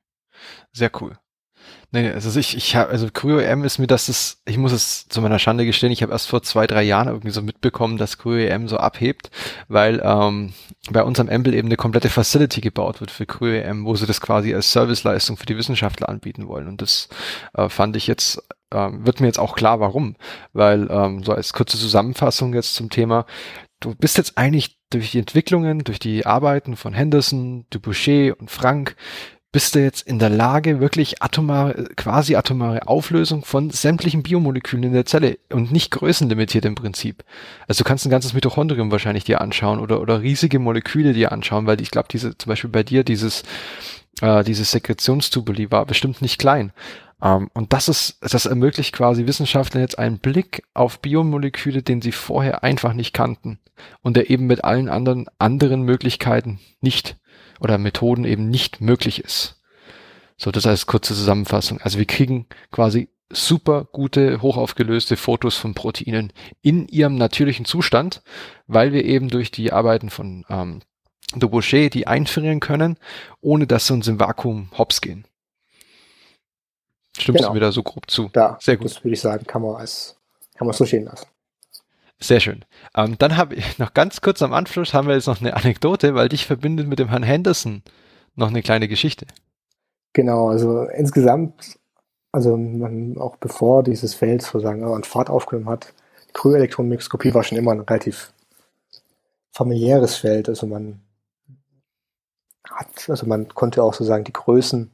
Sehr cool. Nee, also ich, ich habe, also CryoEM ist mir das, ist, ich muss es zu meiner Schande gestehen, ich habe erst vor zwei, drei Jahren irgendwie so mitbekommen, dass CryoEM so abhebt, weil ähm, bei uns am Amble eben eine komplette Facility gebaut wird für CryoEM, wo sie das quasi als Serviceleistung für die Wissenschaftler anbieten wollen. Und das äh, fand ich jetzt, äh, wird mir jetzt auch klar, warum. Weil, ähm, so als kurze Zusammenfassung jetzt zum Thema, du bist jetzt eigentlich durch die Entwicklungen, durch die Arbeiten von Henderson, Duboucher und Frank bist du jetzt in der Lage, wirklich atomare, quasi atomare Auflösung von sämtlichen Biomolekülen in der Zelle und nicht größenlimitiert im Prinzip. Also du kannst ein ganzes Mitochondrium wahrscheinlich dir anschauen oder, oder riesige Moleküle dir anschauen, weil ich glaube, diese, zum Beispiel bei dir dieses, äh, dieses Sekretionstubuli war bestimmt nicht klein. Um, ähm, und das ist, das ermöglicht quasi Wissenschaftlern jetzt einen Blick auf Biomoleküle, den sie vorher einfach nicht kannten und der eben mit allen anderen, anderen Möglichkeiten nicht oder Methoden eben nicht möglich ist. So, das als kurze Zusammenfassung. Also wir kriegen quasi super gute, hochaufgelöste Fotos von Proteinen in ihrem natürlichen Zustand, weil wir eben durch die Arbeiten von ähm, Dubochet die einfrieren können, ohne dass sie uns im Vakuum hops gehen. Stimmst genau. du mir da so grob zu? Ja, sehr gut. Das würde ich sagen, kann man als, kann man so stehen lassen. Sehr schön. Ähm, dann habe ich noch ganz kurz am Anschluss haben wir jetzt noch eine Anekdote, weil dich verbindet mit dem Herrn Henderson noch eine kleine Geschichte. Genau, also insgesamt, also man, auch bevor dieses Feld sozusagen an Fahrt aufgenommen hat, die Kryoelektronenmikroskopie war schon immer ein relativ familiäres Feld. Also man hat, also man konnte auch sozusagen die Größen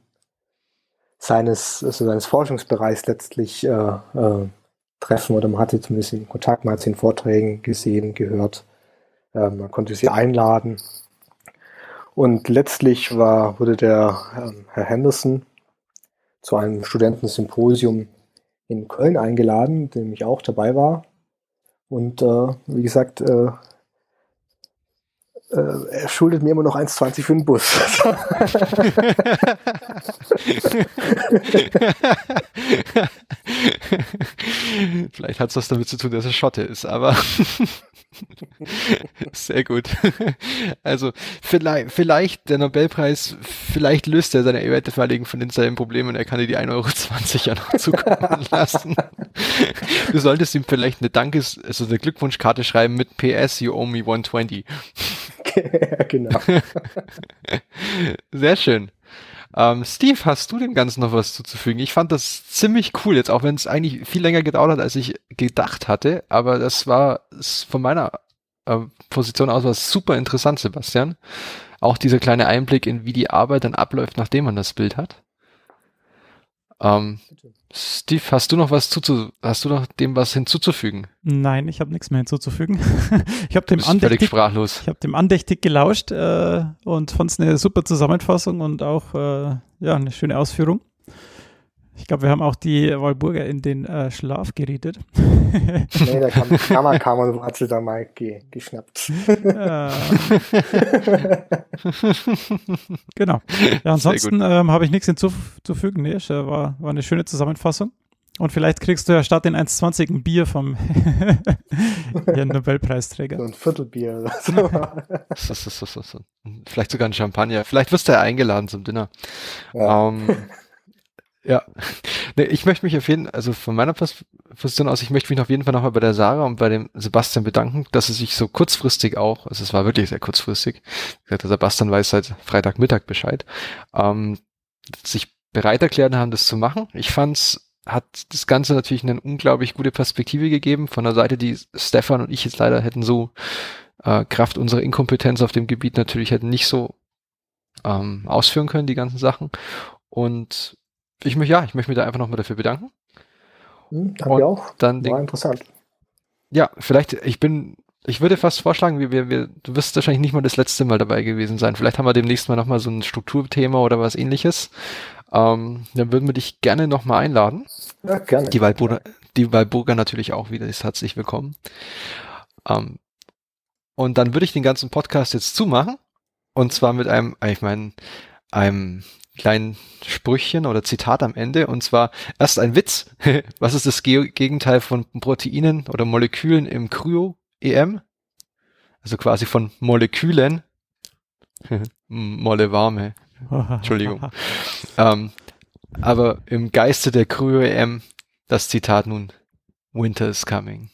seines, also seines Forschungsbereichs letztlich äh, äh, treffen oder man hatte zumindest in Kontakt, man hat sie in Vorträgen gesehen, gehört, äh, man konnte sie einladen. Und letztlich war, wurde der äh, Herr Henderson zu einem Studentensymposium in Köln eingeladen, dem ich auch dabei war. Und äh, wie gesagt, äh, er schuldet mir immer noch 1,20 für den Bus. Vielleicht hat es was damit zu tun, dass er Schotte ist, aber sehr gut. Also vielleicht, vielleicht der Nobelpreis, vielleicht löst er seine Ewerte von den seinen Problemen und er kann dir die 1,20 Euro ja noch zukommen lassen. Du solltest ihm vielleicht eine Dankes-, also eine Glückwunschkarte schreiben mit PS, you owe me 120. genau. Sehr schön. Ähm, Steve, hast du dem Ganzen noch was zuzufügen? Ich fand das ziemlich cool jetzt, auch wenn es eigentlich viel länger gedauert hat, als ich gedacht hatte. Aber das war von meiner äh, Position aus was super interessant, Sebastian. Auch dieser kleine Einblick in, wie die Arbeit dann abläuft, nachdem man das Bild hat. Ähm, Steve, hast du noch was zu, hast du noch dem was hinzuzufügen? Nein, ich habe nichts mehr hinzuzufügen. ich habe dem andächtig, sprachlos. Ich habe dem andächtig gelauscht äh, und fand es eine super Zusammenfassung und auch äh, ja eine schöne Ausführung. Ich glaube, wir haben auch die Walburger in den äh, Schlaf geredet. nee, da kam, Kammer kam und hat sie da mal ge, geschnappt. genau. Ja, ansonsten ähm, habe ich nichts hinzuzufügen. Nee, war, war eine schöne Zusammenfassung. Und vielleicht kriegst du ja statt den 1,20 ein Bier vom ja, Nobelpreisträger. So ein Viertelbier. so, so, so, vielleicht sogar ein Champagner. Vielleicht wirst du ja eingeladen zum Dinner. Ja. Um, ähm, ja, nee, ich möchte mich auf jeden also von meiner Position aus, ich möchte mich auf jeden Fall nochmal bei der Sarah und bei dem Sebastian bedanken, dass sie sich so kurzfristig auch, also es war wirklich sehr kurzfristig, der Sebastian weiß seit Freitagmittag Bescheid, ähm, sich bereit erklärt haben, das zu machen. Ich fand's, hat das Ganze natürlich eine unglaublich gute Perspektive gegeben von der Seite, die Stefan und ich jetzt leider hätten so äh, Kraft unserer Inkompetenz auf dem Gebiet natürlich hätten nicht so ähm, ausführen können, die ganzen Sachen. Und ich möchte, ja, ich möchte mich da einfach nochmal dafür bedanken. Hm, danke auch. Dann War den, interessant. Ja, vielleicht, ich bin, ich würde fast vorschlagen, wir, wir, wir, du wirst wahrscheinlich nicht mal das letzte Mal dabei gewesen sein. Vielleicht haben wir demnächst mal nochmal so ein Strukturthema oder was ähnliches. Ähm, dann würden wir dich gerne nochmal einladen. Ja, gerne. Die Walburger, die Walburger natürlich auch wieder ist herzlich willkommen. Ähm, Und dann würde ich den ganzen Podcast jetzt zumachen. Und zwar mit einem, ich meine, einem kleinen Sprüchchen oder Zitat am Ende. Und zwar erst ein Witz. Was ist das Ge Gegenteil von Proteinen oder Molekülen im Kryo-EM? Also quasi von Molekülen. Molle warme. Entschuldigung. ähm, aber im Geiste der Kryo-EM das Zitat nun. Winter is coming.